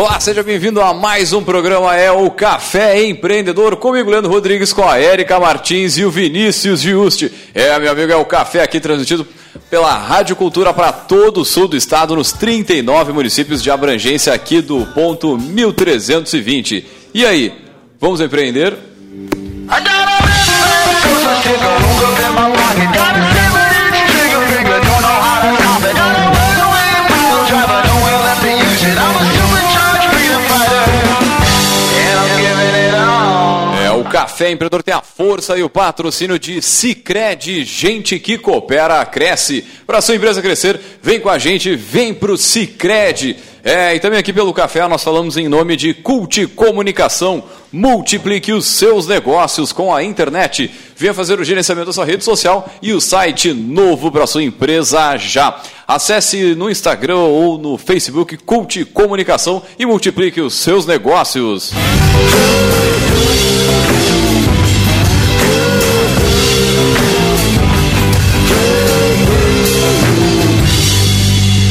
Olá, seja bem-vindo a mais um programa, é o Café Empreendedor, comigo Leandro Rodrigues, com a Érica Martins e o Vinícius Giusti. É, meu amigo, é o Café aqui transmitido pela Rádio Cultura para todo o sul do estado, nos 39 municípios de abrangência aqui do ponto 1320. E aí, vamos empreender? É, o Café Empreendedor tem a força e o patrocínio de Cicred, gente que coopera, cresce. Para sua empresa crescer, vem com a gente, vem pro Cicred. É, e também aqui pelo Café nós falamos em nome de Cult Comunicação. Multiplique os seus negócios com a internet. Venha fazer o gerenciamento da sua rede social e o site novo para sua empresa já. Acesse no Instagram ou no Facebook Cult Comunicação e multiplique os seus negócios.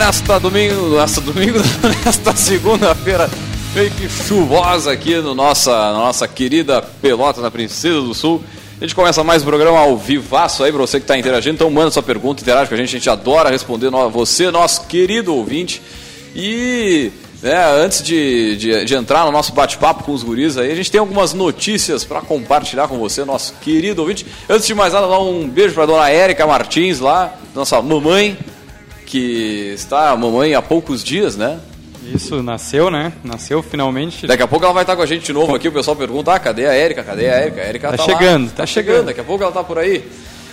nesta domingo, nesta domingo, nesta segunda-feira, meio que chuvosa aqui no nossa, na nossa querida Pelota na Princesa do Sul. A gente começa mais um programa ao vivaço aí para você que está interagindo. Então manda sua pergunta, interage com a gente, a gente adora responder você, nosso querido ouvinte. E né, antes de, de, de, entrar no nosso bate-papo com os guris aí, a gente tem algumas notícias para compartilhar com você, nosso querido ouvinte. Antes de mais nada, dar um beijo para dona Érica Martins lá, nossa mamãe, que está a mamãe há poucos dias, né? Isso, nasceu, né? Nasceu finalmente. Daqui a pouco ela vai estar com a gente de novo aqui. O pessoal pergunta: ah, cadê a Érica? Cadê a Érica? A Érica tá, tá chegando, lá. tá, tá chegando. chegando. Daqui a pouco ela tá por aí.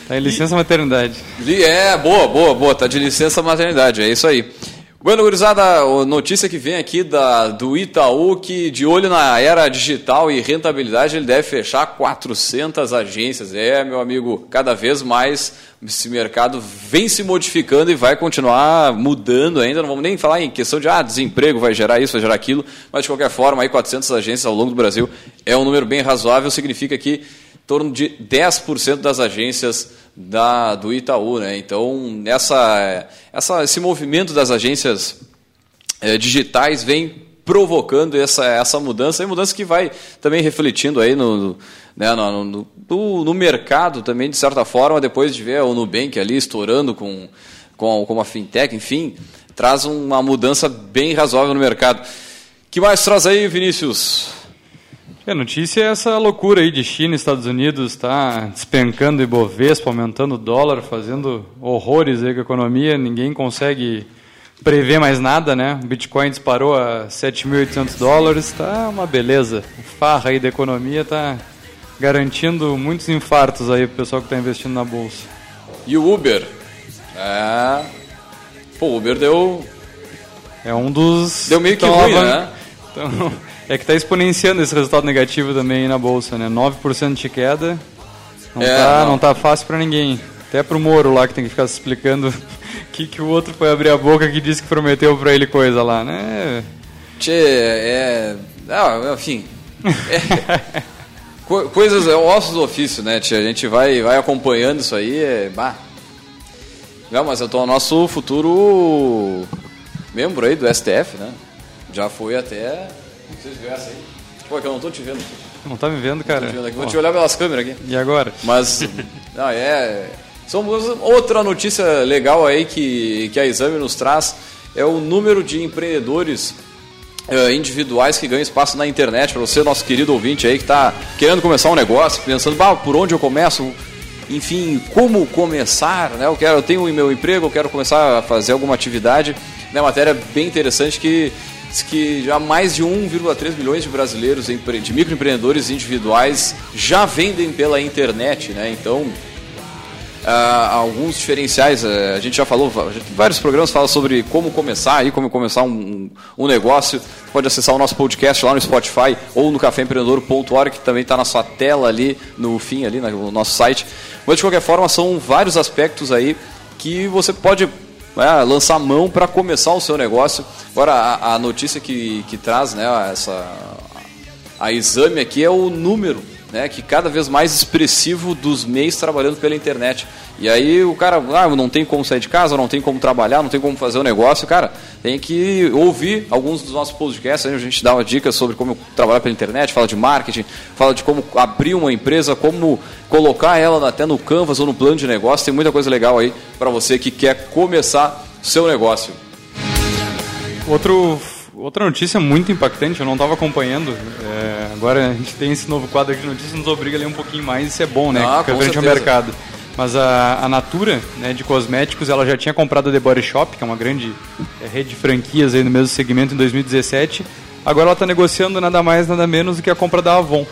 Tá em licença maternidade. É, boa, boa, boa. Tá de licença maternidade, é isso aí. Bueno, gurizada, notícia que vem aqui da, do Itaú, que de olho na era digital e rentabilidade, ele deve fechar 400 agências. É, meu amigo, cada vez mais esse mercado vem se modificando e vai continuar mudando ainda. Não vamos nem falar em questão de ah, desemprego vai gerar isso, vai gerar aquilo, mas de qualquer forma, aí 400 agências ao longo do Brasil é um número bem razoável, significa que em torno de 10% das agências da, do Itaú. Né? Então, essa, essa, esse movimento das agências é, digitais vem provocando essa, essa mudança, e mudança que vai também refletindo aí no, né, no, no, no, no, mercado também, de certa forma, depois de ver o Nubank ali estourando com, com, com a fintech, enfim, traz uma mudança bem razoável no mercado. que mais traz aí, Vinícius? A notícia é essa loucura aí de China e Estados Unidos, está despencando Ibovespa, aumentando o dólar, fazendo horrores aí com a economia, ninguém consegue prever mais nada, né? O Bitcoin disparou a 7.800 dólares, está uma beleza. O farra aí da economia está garantindo muitos infartos aí pro pessoal que está investindo na bolsa. E o Uber? É... Pô, o Uber deu... É um dos... Deu meio que ruim, né? Então... É que está exponenciando esse resultado negativo também na bolsa, né? 9% de queda. Não, é, tá, não. não tá fácil para ninguém. Até pro Moro lá que tem que ficar se explicando que, que o outro foi abrir a boca que disse que prometeu para ele coisa lá, né? Tchê, é. Ah, enfim. É, coisas, é ossos do ofício, né, tia? A gente vai, vai acompanhando isso aí. É, bah. Não, mas eu tô no nosso futuro membro aí do STF, né? Já foi até aí? Pô, é que eu não tô te vendo. Não tá me vendo, cara? Te vendo Vou te olhar pelas câmeras aqui. E agora? Mas, não, é... Somos outra notícia legal aí que, que a Exame nos traz é o número de empreendedores uh, individuais que ganham espaço na internet. Para você, nosso querido ouvinte aí que está querendo começar um negócio, pensando, bah, por onde eu começo? Enfim, como começar? Né? Eu, quero, eu tenho o meu emprego, eu quero começar a fazer alguma atividade. É uma matéria bem interessante que diz que já mais de 1,3 milhões de brasileiros, de microempreendedores individuais, já vendem pela internet, né? Então, Uh, alguns diferenciais. Uh, a gente já falou, vários programas falam sobre como começar aí, como começar um, um negócio. Pode acessar o nosso podcast lá no Spotify ou no caféempreendedor.org, que também está na sua tela ali, no fim, ali no nosso site. Mas de qualquer forma, são vários aspectos aí que você pode é, lançar mão para começar o seu negócio. Agora, a, a notícia que, que traz né, essa, a exame aqui é o número né, que cada vez mais expressivo dos meios trabalhando pela internet. E aí o cara, ah, não tem como sair de casa, não tem como trabalhar, não tem como fazer o um negócio, cara, tem que ouvir alguns dos nossos podcasts, a gente dá uma dica sobre como trabalhar pela internet, fala de marketing, fala de como abrir uma empresa, como colocar ela até no Canvas ou no plano de negócio, tem muita coisa legal aí para você que quer começar seu negócio. Outro outra notícia muito impactante, eu não estava acompanhando. É, agora a gente tem esse novo quadro aqui de notícias, nos obriga a ler um pouquinho mais, isso é bom, né? Ah, frente ao mercado. Mas a, a Natura, né, de cosméticos, ela já tinha comprado a The Body Shop, que é uma grande é, rede de franquias aí no mesmo segmento em 2017. Agora ela está negociando nada mais, nada menos do que a compra da Avon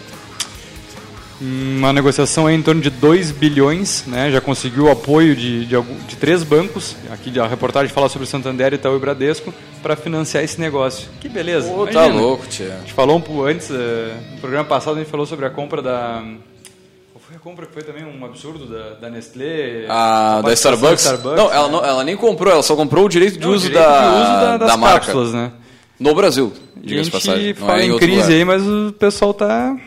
uma negociação em torno de 2 bilhões, né? já conseguiu o apoio de, de, de, três bancos, aqui a reportagem fala sobre Santander, Itaú e Bradesco, para financiar esse negócio. Que beleza. Pô, tá louco, tia. A gente falou um, antes, uh, no programa passado a gente falou sobre a compra da... Qual foi a compra que foi também um absurdo da, da Nestlé? Ah, da Starbucks? Starbucks? Não, ela, não, ela nem comprou, ela só comprou o direito de, não, uso, direito da, de uso da, das da marca. cápsulas, né? No Brasil, diga-se passagem. A gente fala é em, em crise lugar. aí, mas o pessoal tá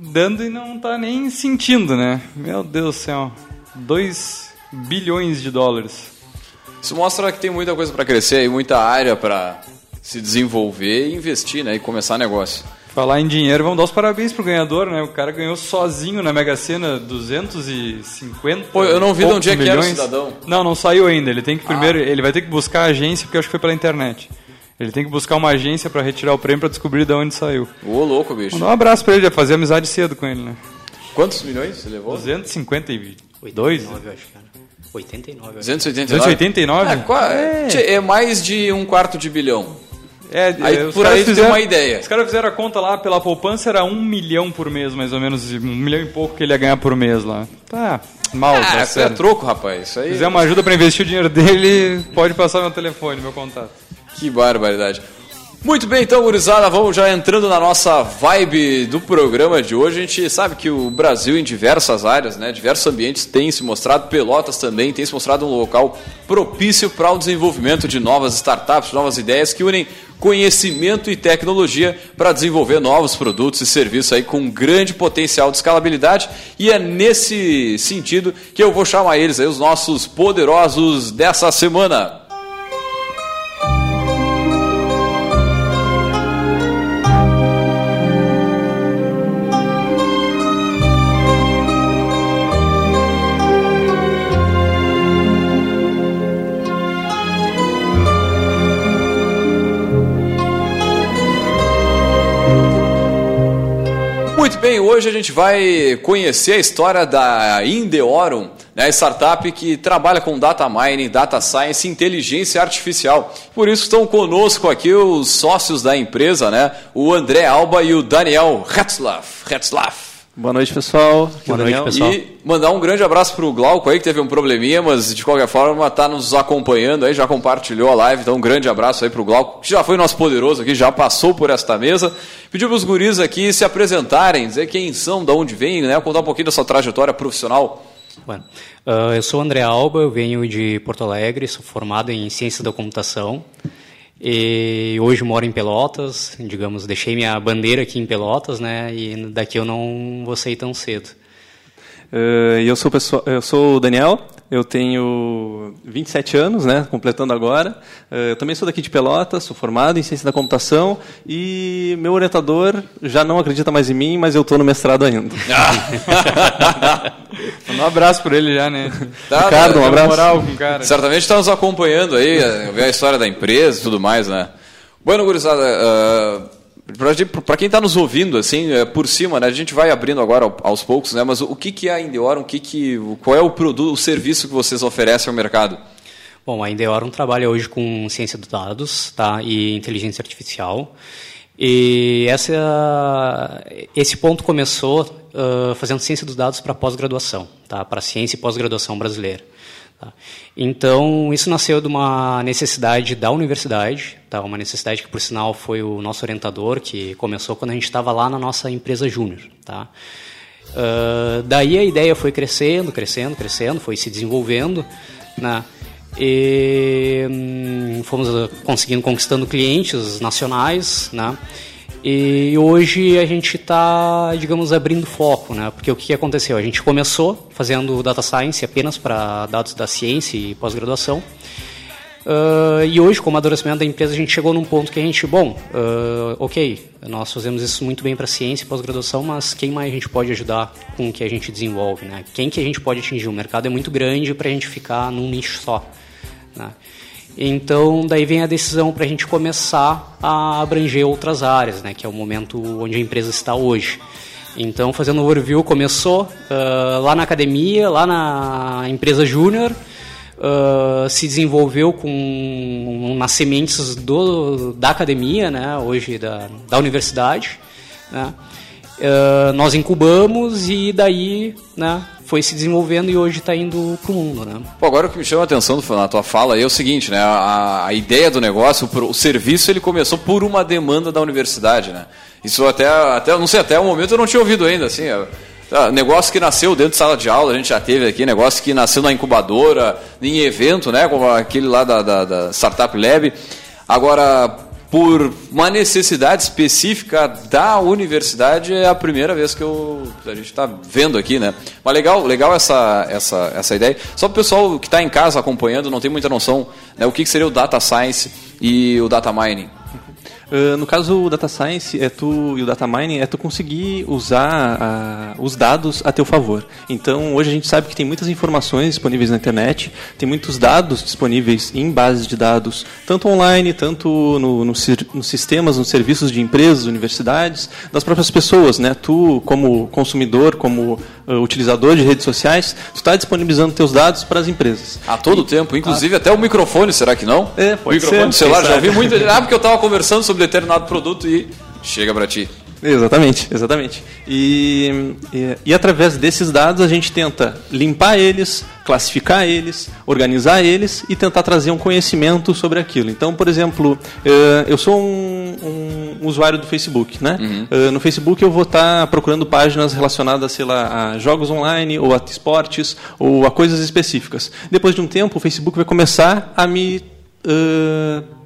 dando e não tá nem sentindo, né? Meu Deus do céu. 2 bilhões de dólares. Isso mostra que tem muita coisa para crescer e muita área para se desenvolver e investir, né? E começar negócio. Falar em dinheiro, vamos dar os parabéns pro ganhador, né? O cara ganhou sozinho na Mega Sena 250 Pô, eu não vi de onde é que era o cidadão. Não, não saiu ainda. Ele tem que primeiro, ah. ele vai ter que buscar a agência, porque eu acho que foi pela internet. Ele tem que buscar uma agência para retirar o prêmio para descobrir de onde saiu. Ô, louco, bicho. Mandar um abraço para ele, já fazer amizade cedo com ele, né? Quantos milhões você levou? 252. 89, eu acho, cara. 89. 289? 289? É, é. é mais de um quarto de bilhão. É, aí, é, por aí fizeram, uma ideia. Os caras fizeram a conta lá, pela poupança era um milhão por mês, mais ou menos, um milhão e pouco que ele ia ganhar por mês lá. Tá, mal, ah, tá isso é troco, rapaz. Isso aí... Se quiser uma ajuda para investir o dinheiro dele, pode passar meu telefone, meu contato. Que barbaridade. Muito bem, então, gurizada, vamos já entrando na nossa vibe do programa de hoje. A gente sabe que o Brasil, em diversas áreas, né, diversos ambientes, tem se mostrado, Pelotas também tem se mostrado um local propício para o desenvolvimento de novas startups, novas ideias que unem conhecimento e tecnologia para desenvolver novos produtos e serviços aí com grande potencial de escalabilidade. E é nesse sentido que eu vou chamar eles aí, os nossos poderosos dessa semana. Hoje a gente vai conhecer a história da Indeorum, né, startup que trabalha com data mining, data science e inteligência artificial. Por isso estão conosco aqui os sócios da empresa, né, o André Alba e o Daniel Retzlaff. Retzlaff. Boa noite, pessoal. Boa noite, pessoal. E mandar um grande abraço para o Glauco aí, que teve um probleminha, mas de qualquer forma está nos acompanhando aí, já compartilhou a live, então um grande abraço aí para o Glauco, que já foi nosso poderoso aqui, já passou por esta mesa. Pediu para os guris aqui se apresentarem, dizer quem são, de onde vêm, né? Contar um pouquinho da sua trajetória profissional. Bueno, uh, eu sou o André Alba, eu venho de Porto Alegre, sou formado em Ciência da Computação. E hoje moro em Pelotas, digamos, deixei minha bandeira aqui em Pelotas, né? E daqui eu não vou sair tão cedo. Uh, eu, sou pessoa, eu sou o Daniel, eu tenho 27 anos, né, completando agora. Uh, eu também sou daqui de Pelotas, sou formado em ciência da computação e meu orientador já não acredita mais em mim, mas eu estou no mestrado ainda. um abraço por ele já, né? Tá, Ricardo, um abraço. Moral com cara. Certamente está nos acompanhando aí, ver a história da empresa e tudo mais, né? Bueno, gurizada, uh para quem está nos ouvindo, assim, é, por cima, né, a gente vai abrindo agora aos poucos, né, mas o que, que é a Indeorum, o que que, qual é o produto, o serviço que vocês oferecem ao mercado? Bom, a Endeavorum trabalha hoje com ciência dos dados tá, e inteligência artificial. E essa, esse ponto começou uh, fazendo ciência dos dados para pós-graduação, tá, para ciência e pós-graduação brasileira. Tá. Então, isso nasceu de uma necessidade da universidade, tá, uma necessidade que, por sinal, foi o nosso orientador, que começou quando a gente estava lá na nossa empresa júnior. Tá. Uh, daí a ideia foi crescendo, crescendo, crescendo, foi se desenvolvendo, né? E hum, fomos conseguindo conquistando clientes nacionais, né? E hoje a gente está, digamos, abrindo foco, né? Porque o que aconteceu? A gente começou fazendo data science apenas para dados da ciência e pós-graduação. Uh, e hoje, com o amadurecimento da empresa, a gente chegou num ponto que a gente, bom, uh, ok, nós fazemos isso muito bem para ciência e pós-graduação, mas quem mais a gente pode ajudar com o que a gente desenvolve, né? Quem que a gente pode atingir? O mercado é muito grande para a gente ficar num nicho só. Né? Então, daí vem a decisão para a gente começar a abranger outras áreas, né? Que é o momento onde a empresa está hoje. Então, fazendo o overview, começou uh, lá na academia, lá na empresa júnior, uh, se desenvolveu com nas sementes do, da academia, né, hoje da, da universidade. Né, uh, nós incubamos e daí né, foi se desenvolvendo e hoje está indo para o mundo. Né. Pô, agora o que me chama a atenção na tua fala é o seguinte, né, a, a ideia do negócio, o, o serviço ele começou por uma demanda da universidade. Né? Isso até, até, não sei, até o momento eu não tinha ouvido ainda, assim, ah, negócio que nasceu dentro de sala de aula, a gente já teve aqui, negócio que nasceu na incubadora, em evento, né, como aquele lá da, da, da Startup Lab. Agora, por uma necessidade específica da universidade, é a primeira vez que eu, a gente está vendo aqui, né? Mas legal, legal essa, essa, essa ideia. Só para o pessoal que está em casa acompanhando, não tem muita noção né, o que, que seria o Data Science e o Data Mining. Uh, no caso, o data science é tu, e o data mining é tu conseguir usar uh, os dados a teu favor. Então, hoje a gente sabe que tem muitas informações disponíveis na internet, tem muitos dados disponíveis em bases de dados, tanto online, tanto no, no, nos sistemas, nos serviços de empresas, universidades, das próprias pessoas. Né? Tu, como consumidor, como uh, utilizador de redes sociais, tu está disponibilizando teus dados para as empresas. A todo e, tempo, inclusive até o microfone, será que não? É, pode o microfone ser, do celular, já vi muito. Ah, porque eu estava conversando sobre determinado produto e chega para ti. Exatamente, exatamente. E, e, e, através desses dados a gente tenta limpar eles, classificar eles, organizar eles e tentar trazer um conhecimento sobre aquilo. Então, por exemplo, eh, eu sou um, um usuário do Facebook, né? Uhum. Eh, no Facebook eu vou estar procurando páginas relacionadas, sei lá, a jogos online ou a esportes ou a coisas específicas. Depois de um tempo, o Facebook vai começar a me uh,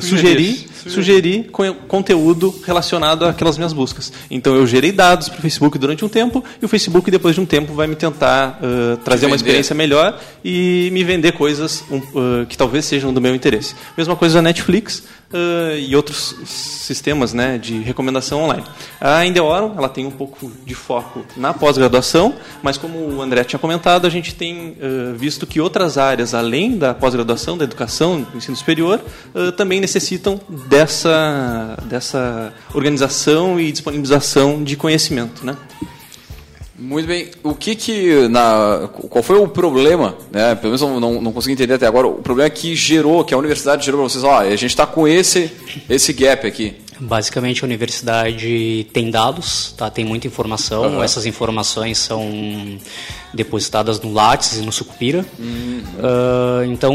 sugerir, sugerir conteúdo relacionado àquelas minhas buscas. Então eu gerei dados para o Facebook durante um tempo e o Facebook depois de um tempo vai me tentar uh, trazer uma experiência melhor e me vender coisas um, uh, que talvez sejam do meu interesse. Mesma coisa a Netflix uh, e outros sistemas né, de recomendação online. A Endeavour ela tem um pouco de foco na pós-graduação, mas como o André tinha comentado, a gente tem uh, visto que outras áreas, além da pós-graduação, da educação, do ensino superior, uh, também necessitam dessa, dessa organização e disponibilização de conhecimento. Né? Muito bem. O que que na qual foi o problema, né? Pelo menos não, não, não consegui entender até agora. O problema que gerou, que a universidade gerou para vocês, ó, a gente está com esse esse gap aqui. Basicamente, a universidade tem dados, tá? tem muita informação. Uhum. Essas informações são depositadas no Lattes e no Sucupira. Uhum. Uh, então,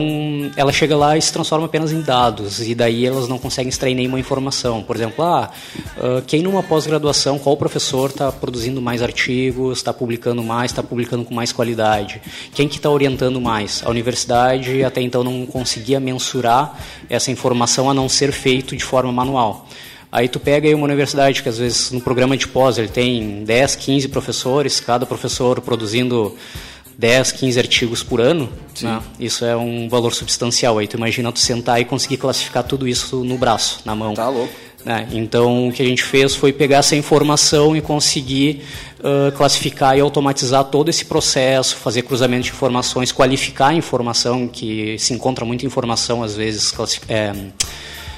ela chega lá e se transforma apenas em dados. E daí elas não conseguem extrair nenhuma informação. Por exemplo, ah, uh, quem numa pós-graduação, qual professor está produzindo mais artigos, está publicando mais, está publicando com mais qualidade? Quem que está orientando mais? A universidade até então não conseguia mensurar essa informação a não ser feito de forma manual. Aí tu pega aí uma universidade que às vezes no programa de pós ele tem 10, 15 professores, cada professor produzindo 10, 15 artigos por ano, né? isso é um valor substancial. Aí tu imagina tu sentar e conseguir classificar tudo isso no braço, na mão. Tá louco. Né? Então o que a gente fez foi pegar essa informação e conseguir uh, classificar e automatizar todo esse processo, fazer cruzamento de informações, qualificar a informação, que se encontra muita informação às vezes é,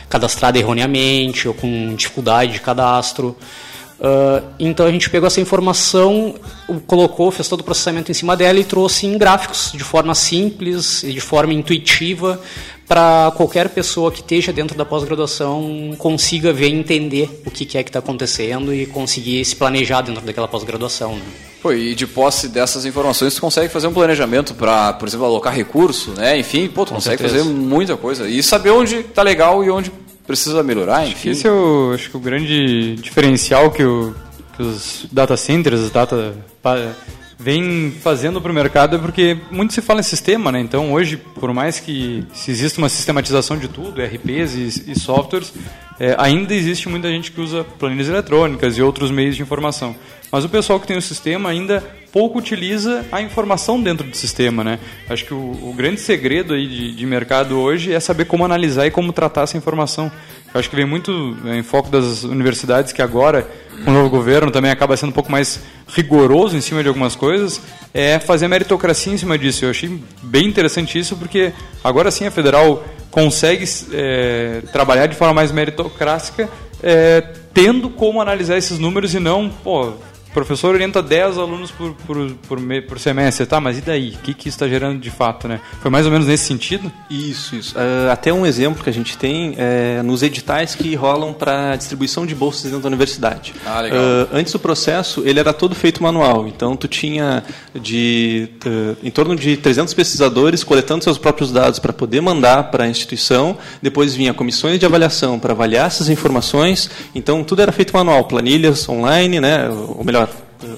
cadastrada erroneamente ou com dificuldade de cadastro. Uh, então a gente pegou essa informação, colocou, fez todo o processamento em cima dela e trouxe em gráficos de forma simples e de forma intuitiva para qualquer pessoa que esteja dentro da pós-graduação consiga ver e entender o que, é que está acontecendo e conseguir se planejar dentro daquela pós-graduação. Né? Pô, e de posse dessas informações, tu consegue fazer um planejamento para, por exemplo, alocar recurso, né? Enfim, pô, tu Com consegue certeza. fazer muita coisa. E saber onde está legal e onde precisa melhorar, enfim. Esse é o, acho que o grande diferencial que, o, que os data centers, os data vem fazendo para o mercado é porque muito se fala em sistema, né? Então hoje, por mais que se exista uma sistematização de tudo, RPs e, e softwares, é, ainda existe muita gente que usa planilhas eletrônicas e outros meios de informação. Mas o pessoal que tem o sistema ainda pouco utiliza a informação dentro do sistema, né? Acho que o, o grande segredo aí de, de mercado hoje é saber como analisar e como tratar essa informação. Eu acho que vem muito é, em foco das universidades que agora, com o novo governo, também acaba sendo um pouco mais rigoroso em cima de algumas coisas, é fazer meritocracia em cima disso. Eu achei bem interessante isso, porque agora sim a federal consegue é, trabalhar de forma mais meritocrática, é, tendo como analisar esses números e não, pô, professor orienta 10 alunos por, por, por, por semestre, tá? Mas e daí? O que, que isso está gerando de fato, né? Foi mais ou menos nesse sentido? Isso, isso. Uh, até um exemplo que a gente tem é nos editais que rolam para distribuição de bolsas dentro da universidade. Ah, legal. Uh, antes do processo, ele era todo feito manual. Então, tu tinha de uh, em torno de 300 pesquisadores coletando seus próprios dados para poder mandar para a instituição. Depois vinha comissões de avaliação para avaliar essas informações. Então, tudo era feito manual, planilhas online, né? Ou melhor,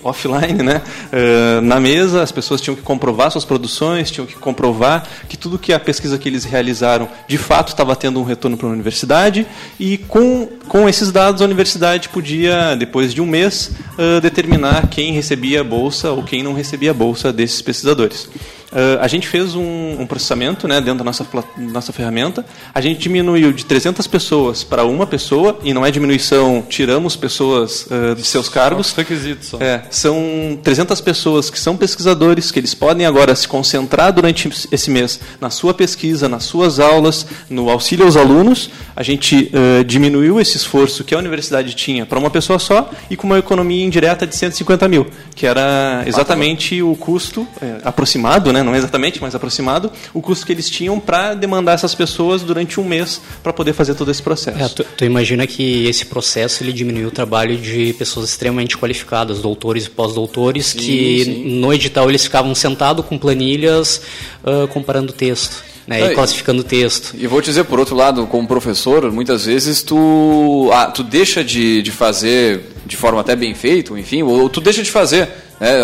offline, né? Uh, na mesa, as pessoas tinham que comprovar suas produções, tinham que comprovar que tudo que a pesquisa que eles realizaram de fato estava tendo um retorno para a universidade e com, com esses dados a universidade podia, depois de um mês, uh, determinar quem recebia a bolsa ou quem não recebia a bolsa desses pesquisadores. Uh, a gente fez um, um, processamento né, dentro da nossa, nossa ferramenta. A gente diminuiu de 300 pessoas para uma pessoa, e não é diminuição, tiramos pessoas uh, de seus cargos. Só requisitos. Só. É, são 300 pessoas que são pesquisadores, que eles podem agora se concentrar durante esse mês na sua pesquisa, nas suas aulas, no auxílio aos alunos. A gente uh, diminuiu esse esforço que a universidade tinha para uma pessoa só e com uma economia indireta de 150 mil, que era exatamente o custo é, aproximado, né? Né, não exatamente, mas aproximado, o custo que eles tinham para demandar essas pessoas durante um mês para poder fazer todo esse processo. É, tu, tu, imagina que esse processo ele diminuiu o trabalho de pessoas extremamente qualificadas, doutores e pós-doutores, que sim. no edital eles ficavam sentados com planilhas uh, comparando texto. Né, e classificando o texto. E vou te dizer, por outro lado, como professor, muitas vezes tu, ah, tu deixa de, de fazer de forma até bem feita, enfim, ou tu deixa de fazer. Né?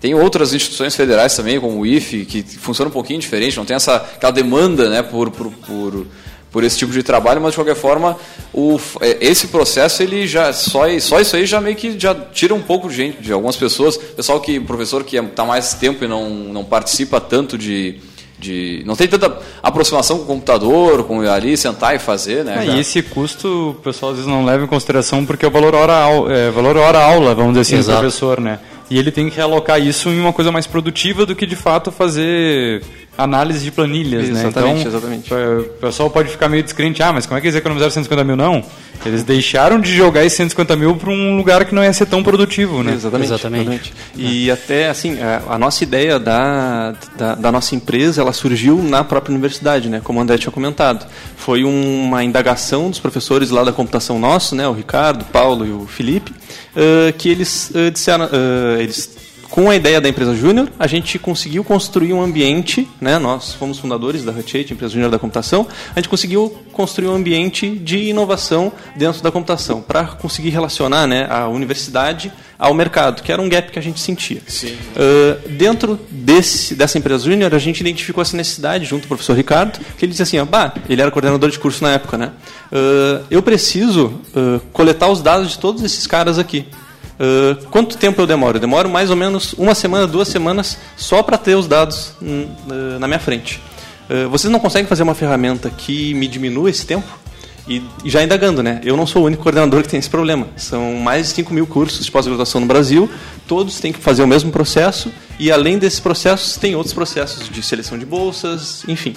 Tem outras instituições federais também, como o IFE, que funciona um pouquinho diferente, não tem essa, aquela demanda né, por, por, por, por esse tipo de trabalho, mas de qualquer forma, o, é, esse processo, ele já só, só isso aí já meio que já tira um pouco de gente, de algumas pessoas. Pessoal que, professor que está mais tempo e não, não participa tanto de, de não tem tanta aproximação com o computador, com ali sentar e fazer, né? É, e esse custo o pessoal às vezes não leva em consideração porque é o valor hora, é, valor hora aula, vamos dizer assim, Exato. do professor, né? E ele tem que realocar isso em uma coisa mais produtiva do que de fato fazer análise de planilhas, exatamente, né? Então, exatamente. o pessoal pode ficar meio descrente, ah, mas como é que eles economizaram 150 mil? Não. Eles deixaram de jogar esses 150 mil para um lugar que não ia ser tão produtivo, né? Exatamente. exatamente. exatamente. E é. até, assim, a, a nossa ideia da, da, da, nossa empresa, ela surgiu na própria universidade, né? Como o André tinha comentado. Foi uma indagação dos professores lá da computação nosso, né? O Ricardo, o Paulo e o Felipe, uh, que eles uh, disseram, uh, eles com a ideia da empresa Júnior, a gente conseguiu construir um ambiente, né, nós fomos fundadores da Hut empresa Júnior da computação, a gente conseguiu construir um ambiente de inovação dentro da computação, para conseguir relacionar né, a universidade ao mercado, que era um gap que a gente sentia. Uh, dentro desse, dessa empresa Júnior, a gente identificou essa necessidade junto com o professor Ricardo, que ele disse assim, ó, bah, ele era coordenador de curso na época, né? Uh, eu preciso uh, coletar os dados de todos esses caras aqui. Uh, quanto tempo eu demoro? Eu demoro mais ou menos uma semana, duas semanas só para ter os dados uh, na minha frente. Uh, vocês não conseguem fazer uma ferramenta que me diminua esse tempo? E, já indagando, né? Eu não sou o único coordenador que tem esse problema. São mais de 5 mil cursos de pós-graduação no Brasil, todos têm que fazer o mesmo processo, e além desses processos, tem outros processos de seleção de bolsas, enfim.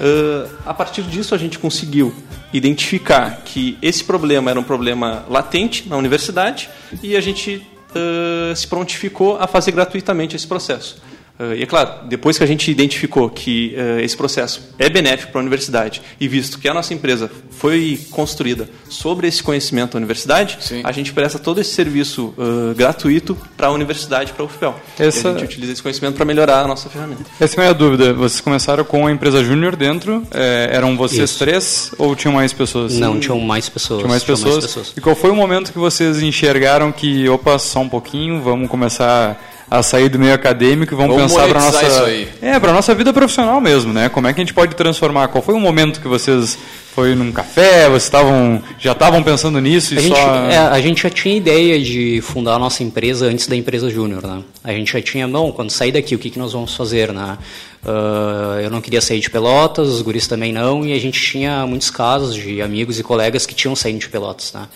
Uh, a partir disso, a gente conseguiu identificar que esse problema era um problema latente na universidade e a gente uh, se prontificou a fazer gratuitamente esse processo. Uh, e é claro, depois que a gente identificou que uh, esse processo é benéfico para a universidade e visto que a nossa empresa foi construída sobre esse conhecimento da universidade, Sim. a gente presta todo esse serviço uh, gratuito para a universidade, para a UFPEL. Essa... a gente utiliza esse conhecimento para melhorar a nossa ferramenta. Essa é a minha dúvida. Vocês começaram com a empresa júnior dentro, é, eram vocês Isso. três ou tinham mais pessoas? Não, tinham mais pessoas. Tinham mais pessoas. mais pessoas. E qual foi o momento que vocês enxergaram que, opa, só um pouquinho, vamos começar a sair do meio acadêmico e vamos, vamos pensar para nossa é para nossa vida profissional mesmo, né? Como é que a gente pode transformar? Qual foi o momento que vocês foi num café? Vocês estavam já estavam pensando nisso e a, gente, é, a gente já tinha ideia de fundar a nossa empresa antes da empresa júnior, né? A gente já tinha não quando sair daqui o que que nós vamos fazer, né? Uh, eu não queria sair de Pelotas, os guris também não, e a gente tinha muitos casos de amigos e colegas que tinham saído de Pelotas, né?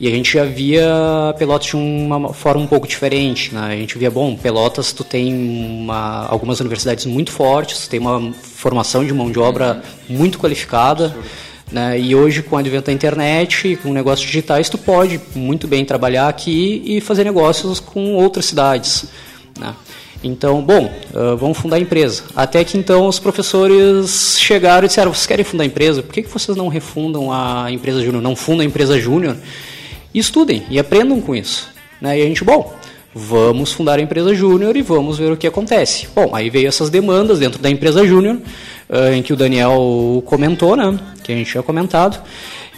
E a gente já via Pelotas de uma forma um pouco diferente. Né? A gente via, bom, Pelotas tu tem uma, algumas universidades muito fortes, tu tem uma formação de mão de obra muito qualificada. Né? E hoje, com o advento da internet, com negócios digitais, tu pode muito bem trabalhar aqui e fazer negócios com outras cidades. Né? Então, bom, vamos fundar a empresa. Até que então os professores chegaram e disseram: vocês querem fundar a empresa? Por que, que vocês não refundam a empresa júnior? Não fundam a empresa júnior? Estudem e aprendam com isso. Né? E a gente, bom, vamos fundar a empresa júnior e vamos ver o que acontece. Bom, aí veio essas demandas dentro da empresa júnior, uh, em que o Daniel comentou, né, que a gente tinha comentado.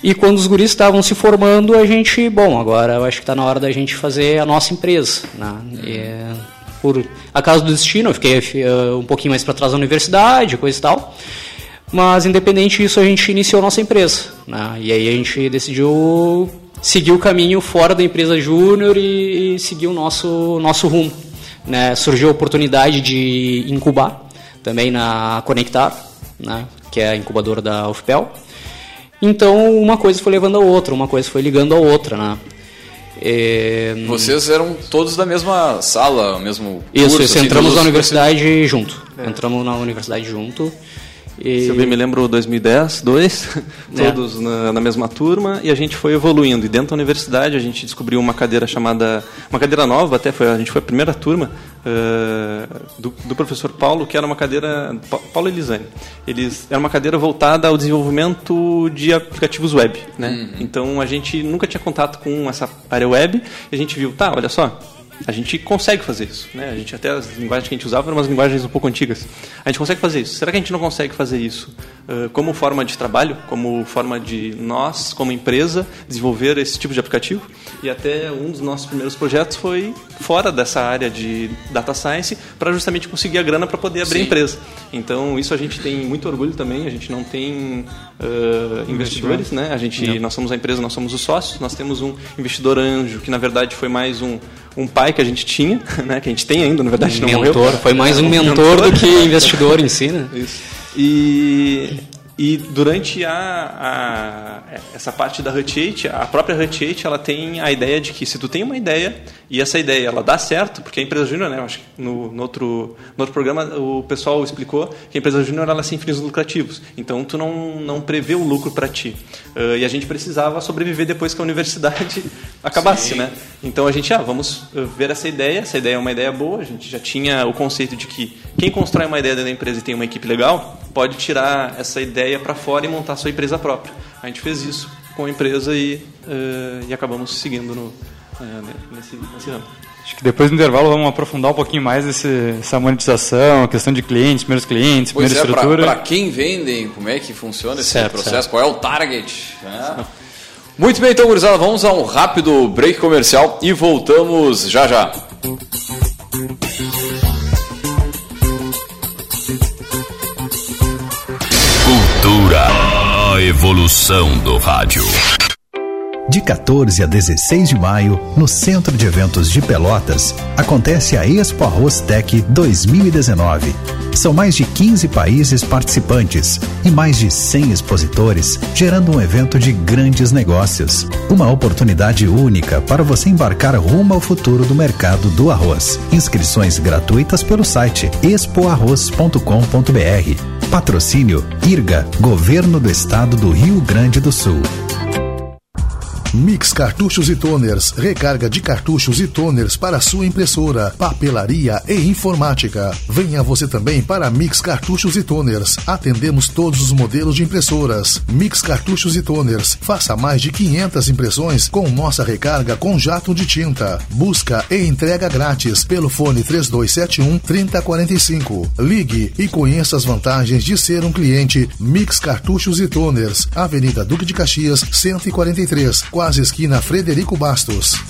E quando os guris estavam se formando, a gente, bom, agora eu acho que está na hora da gente fazer a nossa empresa. Né? E, por acaso do destino, eu fiquei uh, um pouquinho mais para trás da universidade, coisa e tal. Mas, independente disso, a gente iniciou a nossa empresa. Né? E aí a gente decidiu seguir o caminho fora da empresa júnior e, e seguir o nosso, nosso rumo. Né? Surgiu a oportunidade de incubar também na Conectar, né? que é a incubadora da UFPEL. Então, uma coisa foi levando a outra, uma coisa foi ligando a outra, né? E... Vocês eram todos da mesma sala, mesmo Isso, curso, isso assim, entramos na universidade junto. É. Entramos na universidade junto. E... Se eu bem me lembro, 2010, dois, é. todos na, na, mesma turma, e a gente foi evoluindo. E dentro da universidade a gente descobriu uma cadeira chamada, uma cadeira nova até, foi, a gente foi a primeira turma uh, do, do, professor Paulo, que era uma cadeira, Paulo Elisane. Eles, era uma cadeira voltada ao desenvolvimento de aplicativos web. Né? Uhum. Então a gente nunca tinha contato com essa área web, e a gente viu, tá, olha só, a gente consegue fazer isso. Né? A gente até as linguagens que a gente usava eram umas linguagens um pouco antigas. A gente consegue fazer isso. Será que a gente não consegue fazer isso uh, como forma de trabalho, como forma de nós, como empresa, desenvolver esse tipo de aplicativo? E até um dos nossos primeiros projetos foi fora dessa área de data science para justamente conseguir a grana para poder abrir Sim. a empresa. Então isso a gente tem muito orgulho também. A gente não tem uh, investidores, né? A gente, nós somos a empresa, nós somos os sócios. Nós temos um investidor anjo que na verdade foi mais um um pai que a gente tinha, né, que a gente tem ainda, na verdade, um não mentor, morreu. Foi mais um mentor, mentor do que investidor em si, né? Isso. E e durante a, a, essa parte da Hut 8, a própria Hut 8, ela tem a ideia de que se tu tem uma ideia e essa ideia ela dá certo, porque a empresa júnior, né, acho que no, no, outro, no outro programa o pessoal explicou que a empresa júnior ela sem fins lucrativos. Então tu não, não prevê o lucro para ti. Uh, e a gente precisava sobreviver depois que a universidade acabasse, Sim. né? Então a gente, ah, vamos ver essa ideia, essa ideia é uma ideia boa, a gente já tinha o conceito de que quem constrói uma ideia dentro da empresa e tem uma equipe legal, pode tirar essa ideia para fora e montar sua empresa própria. A gente fez isso com a empresa e, uh, e acabamos seguindo no, uh, nesse, nesse ramo. Acho que depois do intervalo vamos aprofundar um pouquinho mais esse, essa monetização, a questão de clientes, primeiros clientes, pois primeira é, estrutura. Para quem vendem, como é que funciona esse certo, processo, certo. qual é o target. Né? Muito bem, então, gurizada, vamos a um rápido break comercial e voltamos já já. Cultura, a evolução do rádio. De 14 a 16 de maio, no Centro de Eventos de Pelotas, acontece a Expo Arroz Tech 2019. São mais de 15 países participantes e mais de 100 expositores, gerando um evento de grandes negócios. Uma oportunidade única para você embarcar rumo ao futuro do mercado do arroz. Inscrições gratuitas pelo site expoarroz.com.br. Patrocínio IRGA, Governo do Estado do Rio Grande do Sul. Mix Cartuchos e Toners, recarga de cartuchos e toners para sua impressora, papelaria e informática. Venha você também para Mix Cartuchos e Toners. Atendemos todos os modelos de impressoras. Mix Cartuchos e Toners. Faça mais de 500 impressões com nossa recarga com jato de tinta. Busca e entrega grátis pelo fone 3271 3045. Ligue e conheça as vantagens de ser um cliente Mix Cartuchos e Toners, Avenida Duque de Caxias, 143 quase esquina Frederico Bastos.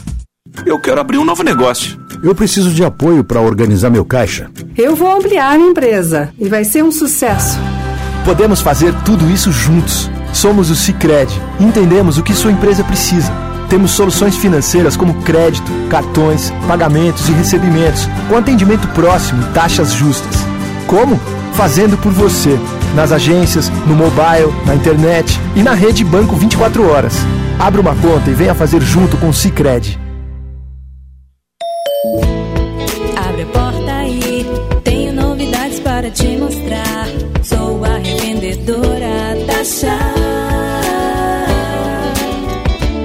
Eu quero abrir um novo negócio. Eu preciso de apoio para organizar meu caixa. Eu vou ampliar minha empresa e vai ser um sucesso. Podemos fazer tudo isso juntos. Somos o Cicred. Entendemos o que sua empresa precisa. Temos soluções financeiras como crédito, cartões, pagamentos e recebimentos, com atendimento próximo e taxas justas. Como? Fazendo por você. Nas agências, no mobile, na internet e na rede Banco 24 horas. Abra uma conta e venha fazer junto com o Cicred. Abre a porta aí, tenho novidades para te mostrar. Sou a revendedora Tasha.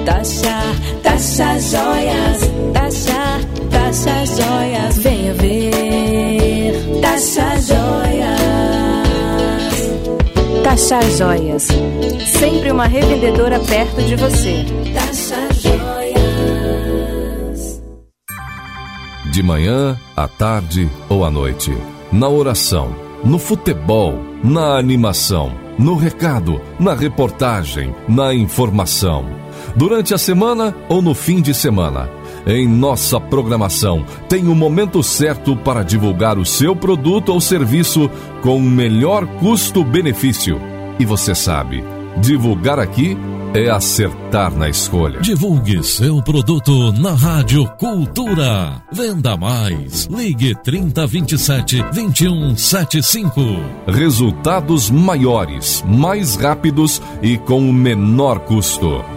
Tasha, Tasha Joias. Tasha, Tasha Joias. Taxa Joias. Sempre uma revendedora perto de você. Taxa Joias. De manhã, à tarde ou à noite. Na oração, no futebol, na animação, no recado, na reportagem, na informação. Durante a semana ou no fim de semana. Em nossa programação, tem o momento certo para divulgar o seu produto ou serviço com o melhor custo-benefício. E você sabe, divulgar aqui é acertar na escolha. Divulgue seu produto na Rádio Cultura. Venda mais. Ligue 3027 2175. Resultados maiores, mais rápidos e com o menor custo.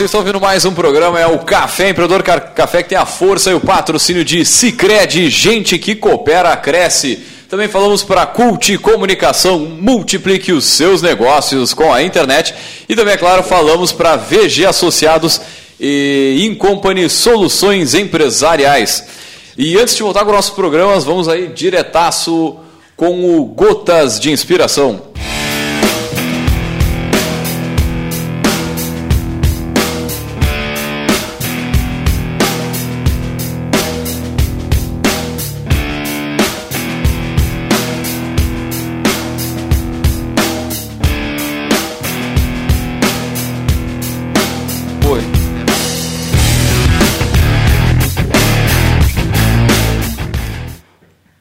Vocês estão ouvindo mais um programa, é o Café Empreendedor Café que tem a força e o patrocínio de Cicred, gente que coopera, cresce. Também falamos para Cult Comunicação, multiplique os seus negócios com a internet. E também, é claro, falamos para VG Associados e Incompany Soluções Empresariais. E antes de voltar com nossos programas, vamos aí diretaço com o Gotas de Inspiração. Foi.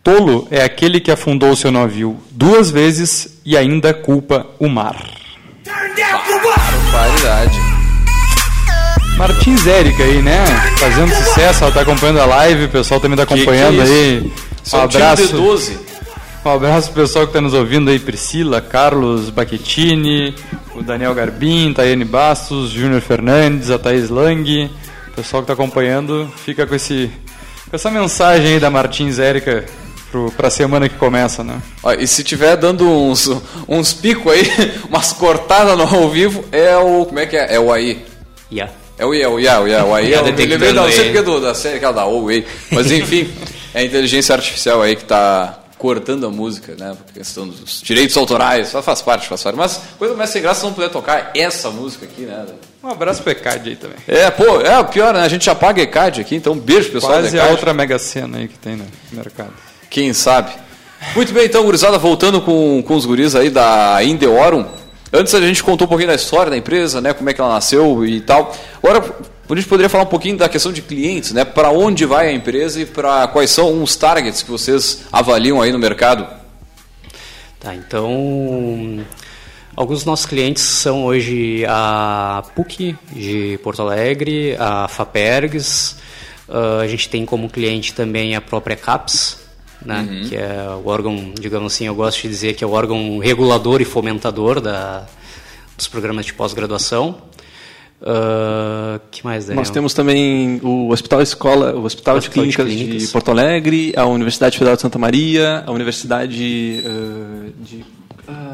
Tolo é aquele que afundou seu navio duas vezes e ainda culpa o mar. Barbaridade. Martins Érica aí, né? Fazendo sucesso, ela tá acompanhando a live, o pessoal também tá Que que acompanhando é aí. Um de 12. Um abraço pro pessoal que tá nos ouvindo aí, Priscila, Carlos Baquetini, o Daniel Garbim, Tayane Bastos, Júnior Fernandes, a Thaís Lang. O pessoal que tá acompanhando, fica com, esse, com essa mensagem aí da Martins Érica pro, pra semana que começa, né? Ó, e se tiver dando uns, uns picos aí, umas cortadas no ao vivo, é o. Como é que é? É o aí. Yeah. É o IA, o IA, o IA, o AI. Tá Eu lembrei, detectando não sei porque é do, da série aquela da Huawei. Mas enfim, é a inteligência artificial aí que tá cortando a música, né? Por questão dos direitos autorais, só faz parte, faz parte. Mas coisa mais sem graça se não puder tocar essa música aqui, né? Um abraço pro ECAD aí também. É, pô, é o pior, né? A gente já paga ECAD aqui, então um beijo pessoal Quase da a outra mega cena aí que tem no mercado. Quem sabe? Muito bem, então, gurizada, voltando com, com os guris aí da Indeorum. Antes a gente contou um pouquinho da história da empresa, né? Como é que ela nasceu e tal. Agora, a gente poderia falar um pouquinho da questão de clientes, né? Para onde vai a empresa e para quais são os targets que vocês avaliam aí no mercado? Tá, então alguns dos nossos clientes são hoje a PUC de Porto Alegre, a Fapergs, uh, a gente tem como cliente também a própria CAPS, né, Uhum. que é o órgão, digamos assim, eu gosto de dizer que é o órgão regulador e fomentador da, dos programas de pós-graduação. Uh, que mais, Daniel? Nós temos também o Hospital Escola, o Hospital, de, Hospital de Clínicas de, Clínicas. Porto Alegre, a Universidade Federal de Santa Maria, a Universidade eh, de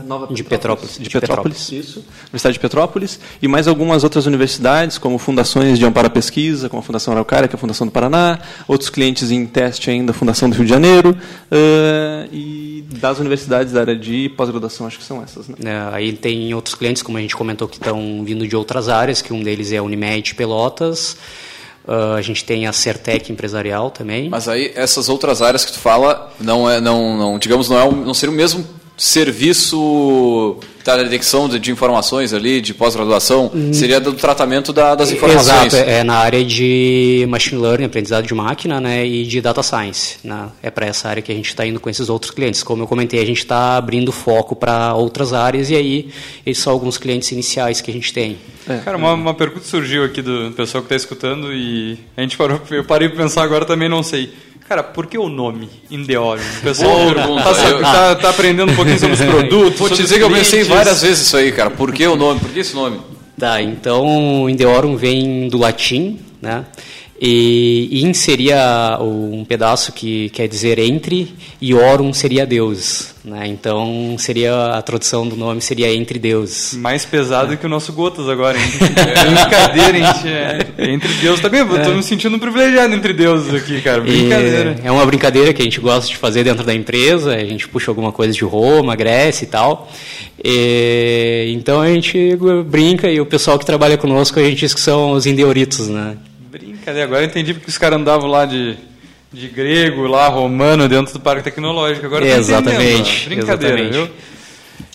Nova De Petrópolis. de, De Petrópolis, Petrópolis. isso, Universidade de Petrópolis, e mais algumas outras universidades, como fundações de amparo à pesquisa, como a Fundação Araucária, que é a Fundação do Paraná, outros clientes em teste ainda, a Fundação do Rio de Janeiro, eh, e das universidades da área de pós-graduação, acho que são essas. Né? É, aí tem outros clientes, como a gente comentou, que estão vindo de outras áreas, que um deles é a Unimed Pelotas. Ah, a gente tem a Certec Empresarial também. Mas aí essas outras áreas que tu fala não é, não, não digamos, não é, um- não seria o mesmo serviço da detecção de, de informações ali, de pós-graduação, seria do tratamento da- das informações. Exato, é, é na área de machine learning, aprendizado de máquina, né, e de data science. Né? É para essa área que a gente está indo com esses outros clientes. Como eu comentei, a gente está abrindo foco para outras áreas e aí esses são alguns clientes iniciais que a gente tem. Cara, uma, uma pergunta surgiu aqui do pessoal que está escutando e a gente parou, eu parei para pensar agora também não sei. Cara, por que o nome Indeorium? O pessoal tá, Eu- tá- tá aprendendo um pouquinho sobre os produtos. Vou te dizer que eu pensei várias vezes isso aí, cara. Por que o nome? Por que esse nome? Tá, então Indeorum vem do latim, né? E in seria um pedaço que quer dizer entre e orum seria Deus, né? Então seria a tradução do nome seria entre deuses. Mais pesado que o nosso Gotas agora, hein? É brincadeira, gente. É, entre Deus também. Eu tô me sentindo privilegiado entre deuses aqui, cara. Brincadeira. E é uma brincadeira que a gente gosta de fazer dentro da empresa. A gente puxa alguma coisa de Roma, Grécia e tal. E, então a gente brinca e o pessoal que trabalha conosco a gente diz que são os indeoritos, né? Brincadeira. Agora eu entendi porque os caras andavam lá de, de grego, lá, romano, dentro do Parque Tecnológico. Agora Exatamente. Brincadeira, exatamente. viu?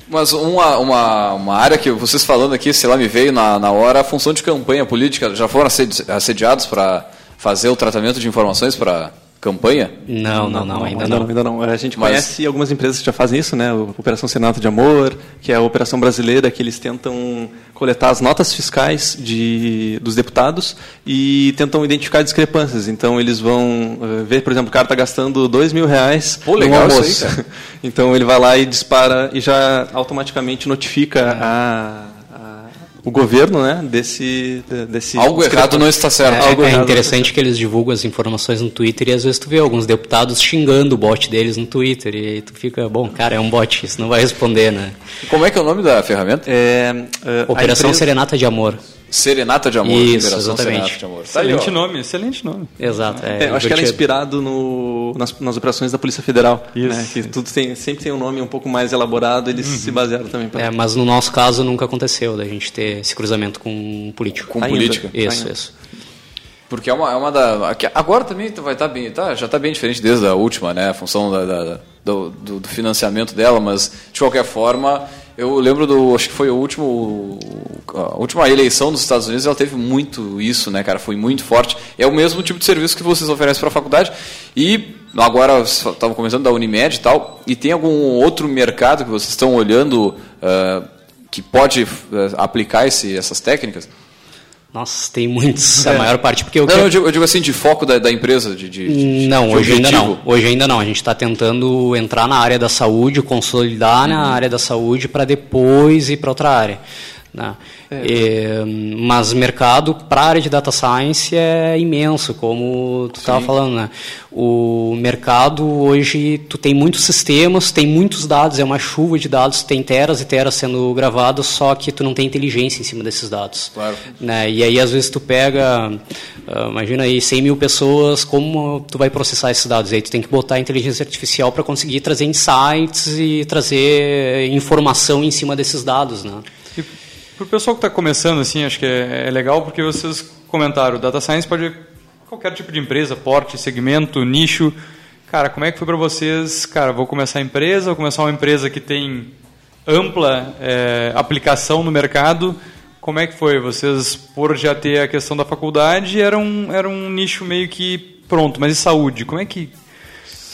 Mas uma, uma, uma área que vocês falando aqui, sei lá, me veio na, na hora, a função de campanha política. Já foram assedi- assediados para fazer o tratamento de informações para campanha? Não, não, não, ainda não. Ainda não. A gente Mas- conhece algumas empresas que já fazem isso, né? O Operação Senato de Amor, que é a operação brasileira que eles tentam coletar as notas fiscais de, dos deputados e tentam identificar discrepâncias. Então eles vão eh, ver, por exemplo, o cara está gastando dois mil reais Pô, legal isso almoço. aí, então ele vai lá e dispara e já automaticamente notifica a- a- o governo, né? Desse, de- desse Algo errado não está certo. É, Algo é interessante que eles divulgam as informações no Twitter e às vezes tu vê alguns deputados xingando o bot deles no Twitter e tu fica, bom, cara, é um bot, isso não vai responder, né? Como é que é o nome da ferramenta? É, a Operação empresa- Serenata de Amor. Serenata de Amor. Isso, exatamente. Serenata de Amor. Tá aí, Excelente ó. nome, excelente nome. Exato. É, É, eu acho que era divertido. inspirado no, nas, nas operações da Polícia Federal. Isso, né, que isso. tudo tem, sempre tem um nome um pouco mais elaborado, eles se basearam também. Pra... É, mas no nosso caso nunca aconteceu da gente ter esse cruzamento com um político. Com Ainda. política. Isso, Ainda. isso. Porque é uma, é uma da. Agora também vai estar bem. Tá, já está bem diferente desde a última, né? A função da, da- do- do financiamento dela, mas de qualquer forma, eu lembro do. Acho que foi o último. A última eleição dos Estados Unidos, ela teve muito isso, né, cara? Foi muito forte. É o mesmo tipo de serviço que vocês oferecem para a faculdade. E agora estavam começando da Unimed e tal. E tem algum outro mercado que vocês estão olhando ah, que pode ah, aplicar esse, essas técnicas? Nossa, tem muitos, a É. maior parte, porque eu Não, eu digo, eu digo assim, de foco da, da empresa, de, de- de- Não, de hoje ainda não. Hoje ainda não. A gente está tentando entrar na área da saúde, consolidar na Uhum. área da saúde para depois ir para outra área. Né? É. E, mas mercado para a área de data science é imenso, como tu estava falando. Né? O mercado hoje, tu tem muitos sistemas, tem muitos dados, é uma chuva de dados, tem teras e teras sendo gravados, só que tu não tem inteligência em cima desses dados. Claro. Né? E aí, às vezes, tu pega, uh, imagina aí, 100 mil pessoas, como tu vai processar esses dados? Aí tu tem que botar inteligência artificial para conseguir trazer insights e trazer informação em cima desses dados. Né? Para o pessoal que está começando, assim, acho que é, é, legal porque vocês comentaram, data science pode qualquer tipo de empresa, porte, segmento, nicho. Cara, como é que foi para vocês? Cara, vou começar a empresa, vou começar uma empresa que tem ampla é, aplicação no mercado. Como é que foi? Vocês, por já ter a questão da faculdade, era um, era um nicho meio que pronto, mas e saúde? Como é que,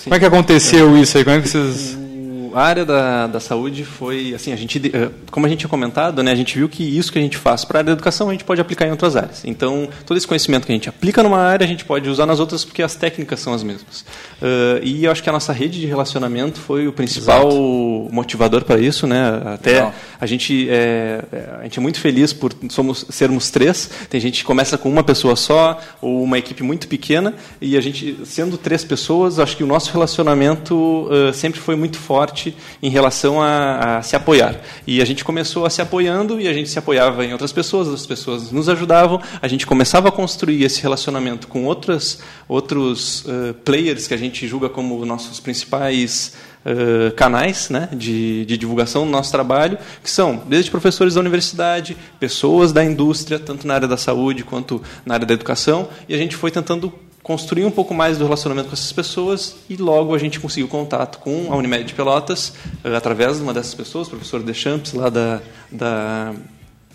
como é que aconteceu isso aí? Como é que vocês a área da, da saúde foi, assim, a gente, eh, como a gente tinha comentado, né, a gente viu que isso que a gente faz para a área da educação, a gente pode aplicar em outras áreas. Então, todo esse conhecimento que a gente aplica numa área, a gente pode usar nas outras porque as técnicas são as mesmas. Uh, e eu acho que a nossa rede de relacionamento foi o principal Exato. motivador para isso, né? Até Não. a gente é, a gente é muito feliz por somos sermos três. Tem gente que começa com uma pessoa só ou uma equipe muito pequena e a gente sendo três pessoas, acho que o nosso relacionamento uh, sempre foi muito forte em relação a, a, se apoiar. E a gente começou a se apoiando e a gente se apoiava em outras pessoas, as pessoas nos ajudavam, a gente começava a construir esse relacionamento com outras, outros uh, players que a gente julga como nossos principais uh, canais né, de, de divulgação do nosso trabalho, que são desde professores da universidade, pessoas da indústria, tanto na área da saúde quanto na área da educação, e a gente foi tentando construir um pouco mais do relacionamento com essas pessoas e logo a gente conseguiu contato com a Unimed Pelotas uh, através de uma dessas pessoas, o professor Deschamps lá da, da,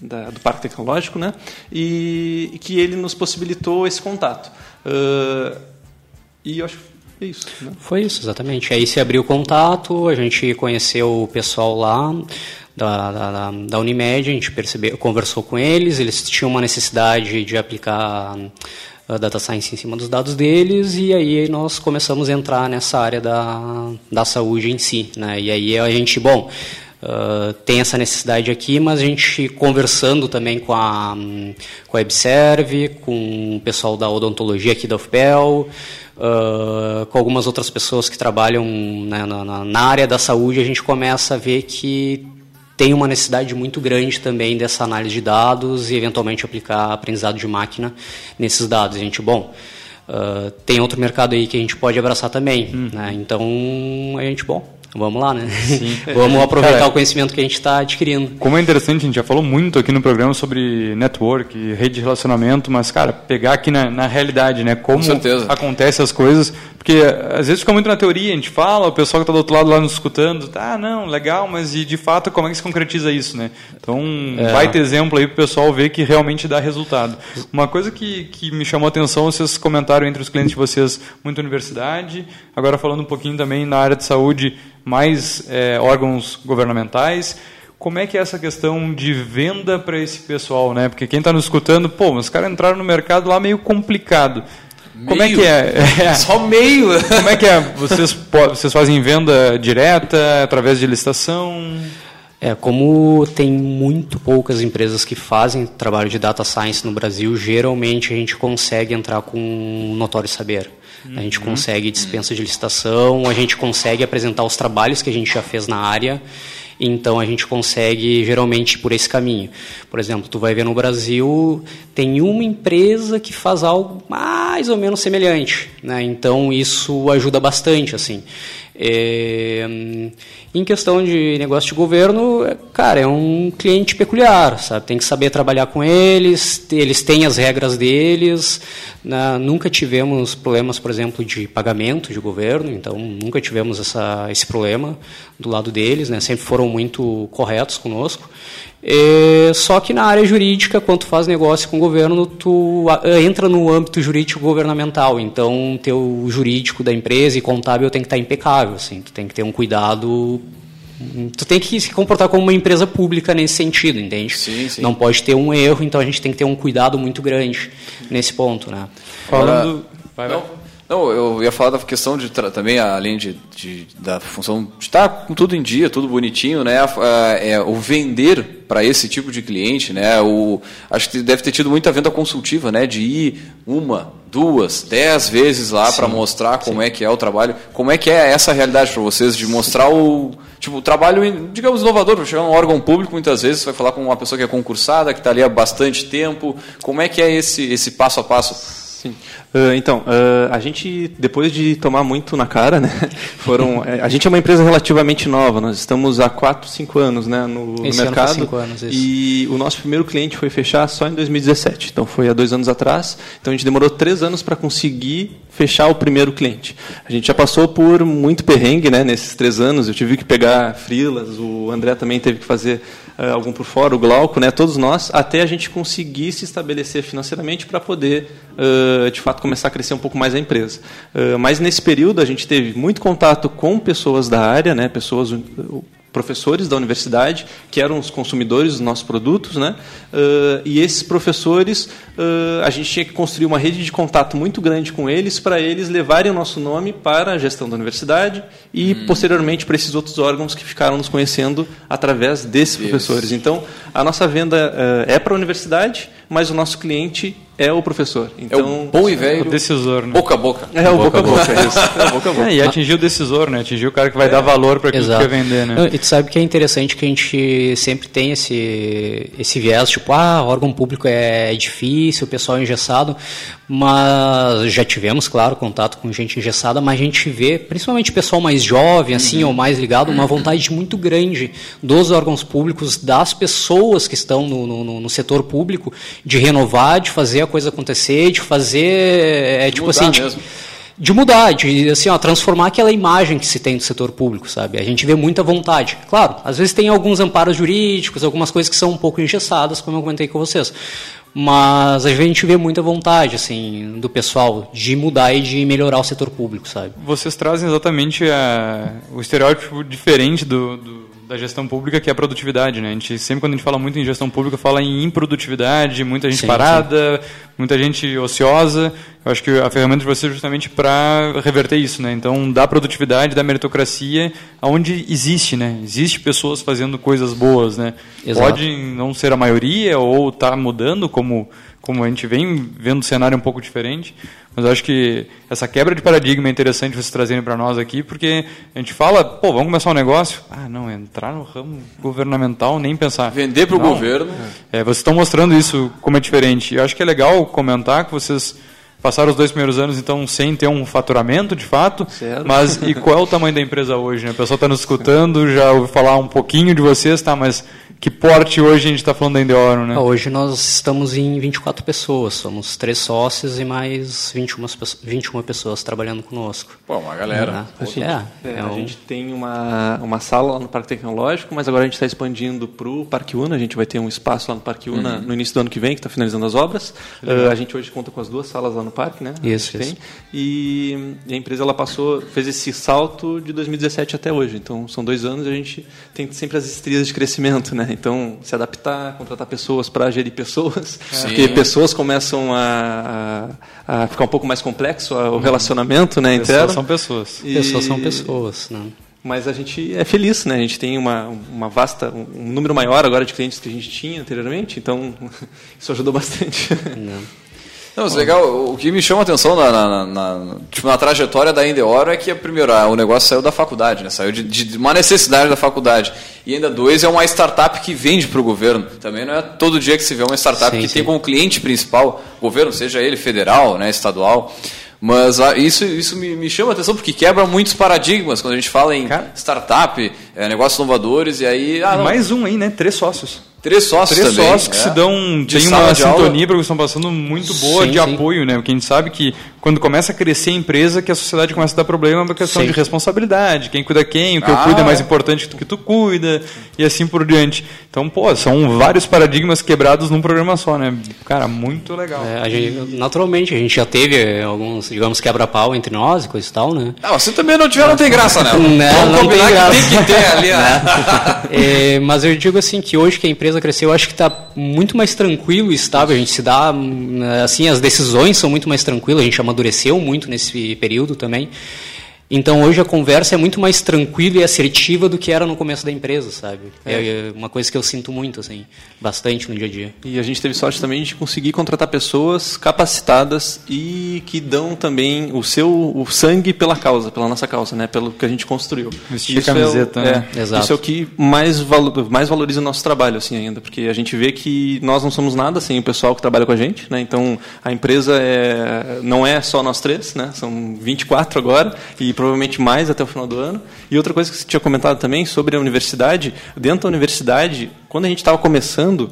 da, do Parque Tecnológico, né? E, e, que ele nos possibilitou esse contato. Uh, e eu acho que é isso. Né? Foi isso, exatamente. Aí se abriu o contato, a gente conheceu o pessoal lá da, da, da Unimed, a gente percebeu, conversou com eles, eles tinham uma necessidade de aplicar data science em cima dos dados deles e aí nós começamos a entrar nessa área da, da saúde em si. Né? E aí a gente, bom, uh, tem essa necessidade aqui, mas a gente conversando também com a, com a Ebserve, com o pessoal da odontologia aqui da UFPEL, Uh, com algumas outras pessoas que trabalham né, na, na, área da saúde, a gente começa a ver que tem uma necessidade muito grande também dessa análise de dados e eventualmente aplicar aprendizado de máquina nesses dados. A gente, bom, uh, tem outro mercado aí que a gente pode abraçar também, hum. né? Então a gente, bom, Vamos lá, né? Vamos aproveitar Cara, o conhecimento que a gente está adquirindo. Como é interessante, a gente já falou muito aqui no programa sobre network, rede de relacionamento, mas, cara, pegar aqui na, na realidade, né? Como Com acontecem as coisas. Porque às vezes fica muito na teoria, a gente fala, o pessoal que está do outro lado lá nos escutando, tá, não, legal, mas e de fato como é que se concretiza isso, né? Então, é. vai ter exemplo aí para o pessoal ver que realmente dá resultado. Uma coisa que, que me chamou a atenção, vocês comentaram entre os clientes de vocês, muita universidade, agora falando um pouquinho também na área de saúde, mais é, órgãos governamentais. Como é que é essa questão de venda para esse pessoal, né? Porque quem está nos escutando, pô, os caras entraram no mercado lá meio complicado. Meio? Como é que é? é? Só meio. Como é que é? Vocês, vocês fazem venda direta, através de licitação? É, como tem muito poucas empresas que fazem trabalho de data science no Brasil, geralmente a gente consegue entrar com um notório saber. Uhum. A gente uhum. consegue dispensa de licitação, a gente consegue apresentar os trabalhos que a gente já fez na área, então a gente consegue geralmente por esse caminho. Por exemplo, tu vai ver no Brasil, tem uma empresa que faz algo mais ou menos semelhante, né? Então isso ajuda bastante, assim. É, em questão de negócio de governo, cara, é um cliente peculiar, sabe? Tem que saber trabalhar com eles, eles têm as regras deles. Né? Nunca tivemos problemas, por exemplo, de pagamento de governo, então nunca tivemos essa, esse problema do lado deles, né? Sempre foram muito corretos conosco. É, só que na área jurídica, quando tu faz negócio com o governo, tu entra no âmbito jurídico governamental. Então, teu jurídico da empresa e contábil tem que estar impecável. Assim, tu tem que ter um cuidado. Tu tem que se comportar como uma empresa pública nesse sentido, entende? Sim, sim. Não pode ter um erro, então a gente tem que ter um cuidado muito grande nesse ponto, né? Falando. Vai, vai. Não, eu ia falar da questão de também, além de, de, da função de estar com tudo em dia, tudo bonitinho, né? É, o vender para esse tipo de cliente, né? O, acho que deve ter tido muita venda consultiva, né? De ir uma, duas, dez vezes lá para mostrar como sim. é que é o trabalho. Como é que é essa realidade para vocês de mostrar o tipo o trabalho, digamos, inovador, para chegar um órgão público, muitas vezes você vai falar com uma pessoa que é concursada, que está ali há bastante tempo. Como é que é esse, esse passo a passo? Sim. Uh, então, uh, a gente, depois de tomar muito na cara, né, foram, é, a gente é uma empresa relativamente nova, nós estamos há 4, 5 anos né, no, no mercado. Cinco anos, isso. E o nosso primeiro cliente foi fechar só em 2017, então foi há dois anos atrás. Então a gente demorou três anos para conseguir fechar o primeiro cliente. A gente já passou por muito perrengue né, nesses três anos, eu tive que pegar frilas, o André também teve que fazer algum por fora, o Glauco, né, todos nós, até a gente conseguir se estabelecer financeiramente para poder, uh, de fato, começar a crescer um pouco mais a empresa. Uh, mas nesse período a gente teve muito contato com pessoas da área, né, pessoas professores da universidade, que eram os consumidores dos nossos produtos, né? Uh, e esses professores, uh, a gente tinha que construir uma rede de contato muito grande com eles para eles levarem o nosso nome para a gestão da universidade e, hum. posteriormente, para esses outros órgãos que ficaram nos conhecendo através desses professores. Então, a nossa venda uh, é para a universidade, mas o nosso cliente é o professor. Então, é o bom e velho. O decisor, né? Boca a boca. É o boca a boca, boca, é isso. É o boca a boca. É, e atingir o decisor, né? Atingir o cara que vai é. dar valor para aquilo que quer vender, né? E tu sabe que é interessante que a gente sempre tem esse, esse viés, tipo, ah, órgão público é difícil, o pessoal é engessado, mas já tivemos, claro, contato com gente engessada, mas a gente vê, principalmente pessoal mais jovem, assim, uhum. ou mais ligado, uma vontade muito grande dos órgãos públicos, das pessoas que estão no, no, no setor público, de renovar, de fazer a coisa acontecer, de fazer, é, de tipo assim, de, de, mudar, de assim, ó, transformar aquela imagem que se tem do setor público, sabe? A gente vê muita vontade. Claro, às vezes tem alguns amparos jurídicos, algumas coisas que são um pouco engessadas, como eu comentei com vocês. Mas a gente vê muita vontade, assim, do pessoal de mudar e de melhorar o setor público, sabe? Vocês trazem exatamente a, o estereótipo diferente do, do da gestão pública, que é a produtividade, né? A gente sempre quando a gente fala muito em gestão pública, fala em improdutividade, muita gente sim, parada, sim. muita gente ociosa. Eu acho que a ferramenta de vocês é justamente para reverter isso, né? Então, da produtividade, da meritocracia, aonde existe, né? Existe pessoas fazendo coisas boas, né? Exato. Pode não ser a maioria ou está mudando, como como a gente vem vendo um cenário um pouco diferente, mas eu acho que essa quebra de paradigma é interessante vocês trazerem para nós aqui, porque a gente fala, pô, vamos começar um negócio. Ah, não, entrar no ramo governamental, nem pensar. Vender para o governo. É, vocês estão mostrando isso como é diferente. Eu acho que é legal comentar que vocês passaram os dois primeiros anos, então, sem ter um faturamento, de fato. Certo. Mas e qual é o tamanho da empresa hoje? Né? O pessoal está nos escutando, já ouviu falar um pouquinho de vocês, tá? Mas que porte hoje a gente está falando da Endeoro, né? Hoje nós estamos em 24 pessoas, somos três sócios e mais 21, 21 pessoas trabalhando conosco. Pô, uma galera. É, a gente, é, é, a um... gente tem uma, uma sala lá no Parque Tecnológico, mas agora a gente está expandindo para o Parque Una, a gente vai ter um espaço lá no Parque Una uhum. no início do ano que vem, que está finalizando as obras. Uh, a gente hoje conta com as duas salas lá no parque, né? Isso, isso. E, e a empresa ela passou, fez esse salto de 2017 até hoje, então são dois anos e a gente tem sempre as estrias de crescimento, né? Então, se adaptar, contratar pessoas para gerir pessoas, Sim. porque pessoas começam a, a, a, ficar um pouco mais complexo o relacionamento né, interno. Pessoas são pessoas. E... Pessoas são pessoas, né? Mas a gente é feliz, né? A gente tem uma, uma vasta, um número maior agora de clientes que a gente tinha anteriormente, então isso ajudou bastante. Não. Não, mas legal, o que me chama a atenção na, na, na, tipo, na trajetória da Endeoro é que, primeiro, o negócio saiu da faculdade, né? saiu de, de, uma necessidade da faculdade. E ainda dois, é uma startup que vende para o governo. Também não é todo dia que se vê uma startup sim, que sim. tem como cliente principal o governo, seja ele federal, né, estadual. Mas ah, isso, isso me, me, chama a atenção porque quebra muitos paradigmas quando a gente fala em Cara. startup, é, negócios inovadores, e aí. Ah, mais um aí, né? Três sócios. Três sócios Três também, sócios que é. se dão. De tem uma sintonia porque estão passando muito boa sim, de sim. apoio, né? Porque a gente sabe que quando começa a crescer a empresa, que a sociedade começa a dar problema é uma questão sim. de responsabilidade. Quem cuida quem, o que ah, eu cuido é mais importante do que tu cuida, e assim por diante. Então, pô, são vários paradigmas quebrados num programa só, né? Cara, muito legal. É, a gente, naturalmente, a gente já teve alguns, digamos, quebra-pau entre nós e coisa e tal, né? Ah, você também não tiver, não tem graça, né? Não, Vamos não combinar tem graça. que tem que ter ali, né? é, mas eu digo assim que hoje que a empresa empresa crescer, eu acho que está muito mais tranquilo e estável. A gente se dá, assim, as decisões são muito mais tranquilas. A gente amadureceu muito nesse período também. Então hoje a conversa é muito mais tranquila e assertiva do que era no começo da empresa, sabe? É. é. uma coisa que eu sinto muito, assim, bastante no dia a dia. E a gente teve sorte também de conseguir contratar pessoas capacitadas e que dão também o seu o sangue pela causa, pela nossa causa, né? Pelo que a gente construiu. Vestir isso camiseta, é, né? É, Exato. Isso é o que mais, valo, mais valoriza o nosso trabalho, assim, ainda, porque a gente vê que nós não somos nada sem o pessoal que trabalha com a gente, né? Então a empresa é, não é só nós três, né? São 24 agora e provavelmente mais até o final do ano. E outra coisa que você tinha comentado também sobre a universidade, dentro da universidade, quando a gente estava começando,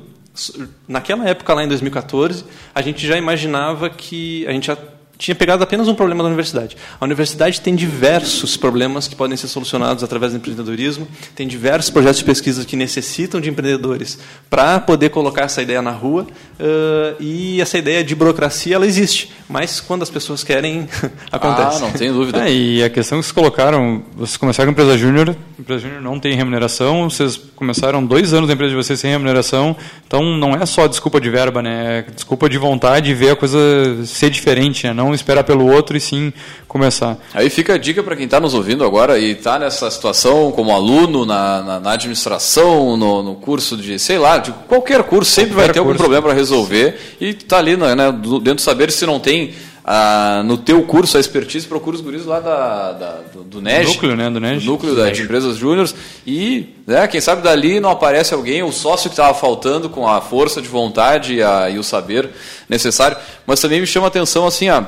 naquela época lá em 2014, a gente já imaginava que a gente já tinha pegado apenas um problema da universidade. A universidade tem diversos problemas que podem ser solucionados através do empreendedorismo, tem diversos projetos de pesquisa que necessitam de empreendedores para poder colocar essa ideia na rua, uh, e essa ideia de burocracia ela existe, mas quando as pessoas querem, acontece. Ah, não tem dúvida. É, e a questão que vocês colocaram, vocês começaram com a empresa júnior, a empresa júnior não tem remuneração, vocês começaram dois anos da empresa de vocês sem remuneração, então não é só desculpa de verba, né? é desculpa de vontade de ver a coisa ser diferente, né? não não esperar pelo outro e sim começar. Aí fica a dica para quem está nos ouvindo agora e está nessa situação como aluno na, na, na administração, no, no, curso de, sei lá, de qualquer curso, sempre qualquer vai ter curso. algum problema para resolver e está ali né, né dentro do saber se não tem ah, no teu curso a expertise, procura os guris lá da, da do, do NEG. Núcleo, né? Do NEG. Do núcleo das empresas júniores. E, né, quem sabe dali não aparece alguém, o sócio que estava faltando com a força de vontade e, a, e, o saber necessário. Mas também me chama a atenção, assim, a,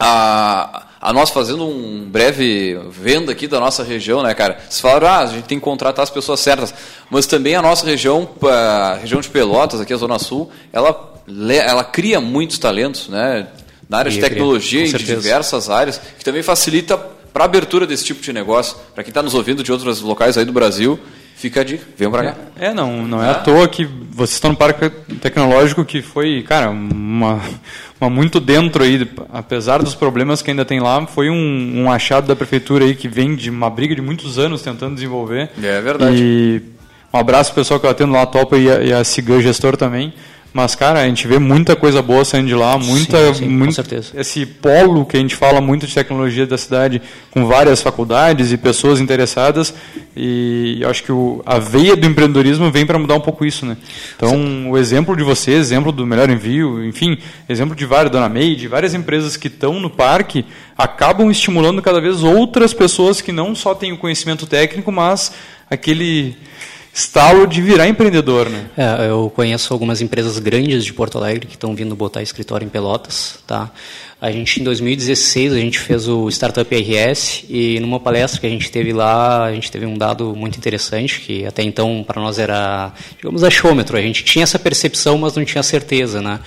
a, a nós fazendo um breve venda aqui da nossa região, né, cara? Vocês falaram, ah, a gente tem que contratar as pessoas certas. Mas também a nossa região, a região de Pelotas, aqui a Zona Sul, ela, ela cria muitos talentos, né? Na área de tecnologia e de diversas áreas, que também facilita para a abertura desse tipo de negócio. Para quem está nos ouvindo de outros locais aí do Brasil, fica a dica, venham para cá. É, não, não é, é à toa que vocês estão no parque tecnológico que foi, cara, uma, uma muito dentro aí, apesar dos problemas que ainda tem lá, foi um, um achado da prefeitura aí que vem de uma briga de muitos anos tentando desenvolver. É verdade. E um abraço pro pessoal que eu atendo lá, a Topa e a, e a Cigan Gestor também. Mas, cara, a gente vê muita coisa boa saindo de lá, muita, sim, sim, muito, com certeza. esse polo que a gente fala muito de tecnologia da cidade, com várias faculdades e pessoas interessadas, e eu acho que o, a veia do empreendedorismo vem para mudar um pouco isso, né? Então, o exemplo de vocês, exemplo do Melhor Envio, enfim, exemplo de várias, Dona Made, várias empresas que estão no parque, acabam estimulando cada vez outras pessoas que não só têm o conhecimento técnico, mas aquele estalo de virar empreendedor, né? É, eu conheço algumas empresas grandes de Porto Alegre que estão vindo botar escritório em Pelotas, tá? A gente, em 2016, a gente fez o Startup RS e numa palestra que a gente teve lá, a gente teve um dado muito interessante, que até então para nós era, digamos, achômetro. A gente tinha essa percepção, mas não tinha certeza, né?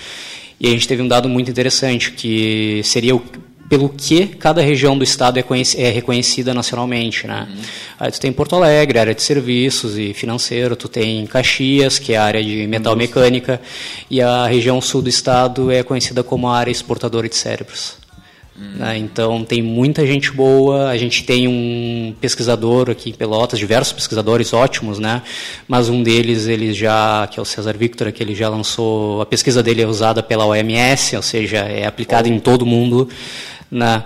E a gente teve um dado muito interessante, que seria o pelo que cada região do estado é, é reconhecida nacionalmente, né? Uhum. Aí tu tem Porto Alegre, área de serviços e financeiro, tu tem Caxias, que é a área de metal mecânica, e a região sul do estado é conhecida como a área exportadora de cérebros. Uhum. Né? Então tem muita gente boa, a gente tem um pesquisador aqui em Pelotas, diversos pesquisadores ótimos, né? Mas um deles, ele já, que é o César Victor, que ele já lançou, a pesquisa dele é usada pela OMS, ou seja, é aplicada oh. em todo mundo. Né?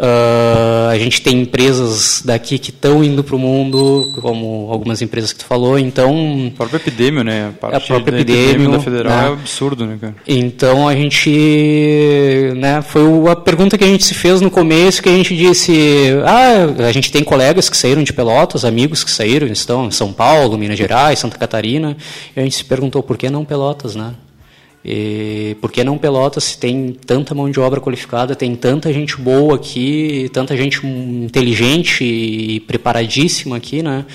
Uh, a gente tem empresas daqui que estão indo para o mundo, como algumas empresas que tu falou, então... A própria epidemia, né? A, a própria epidemia da Federal né? é absurdo, né, cara? Então a gente... Né, foi a pergunta que a gente se fez no começo, que a gente disse... Ah, a gente tem colegas que saíram de Pelotas, amigos que saíram, estão em São Paulo, Minas Gerais, Santa Catarina, e a gente se perguntou por que não Pelotas, né? E por que não Pelotas se tem tanta mão de obra qualificada, tem tanta gente boa aqui, tanta gente inteligente e preparadíssima aqui, né?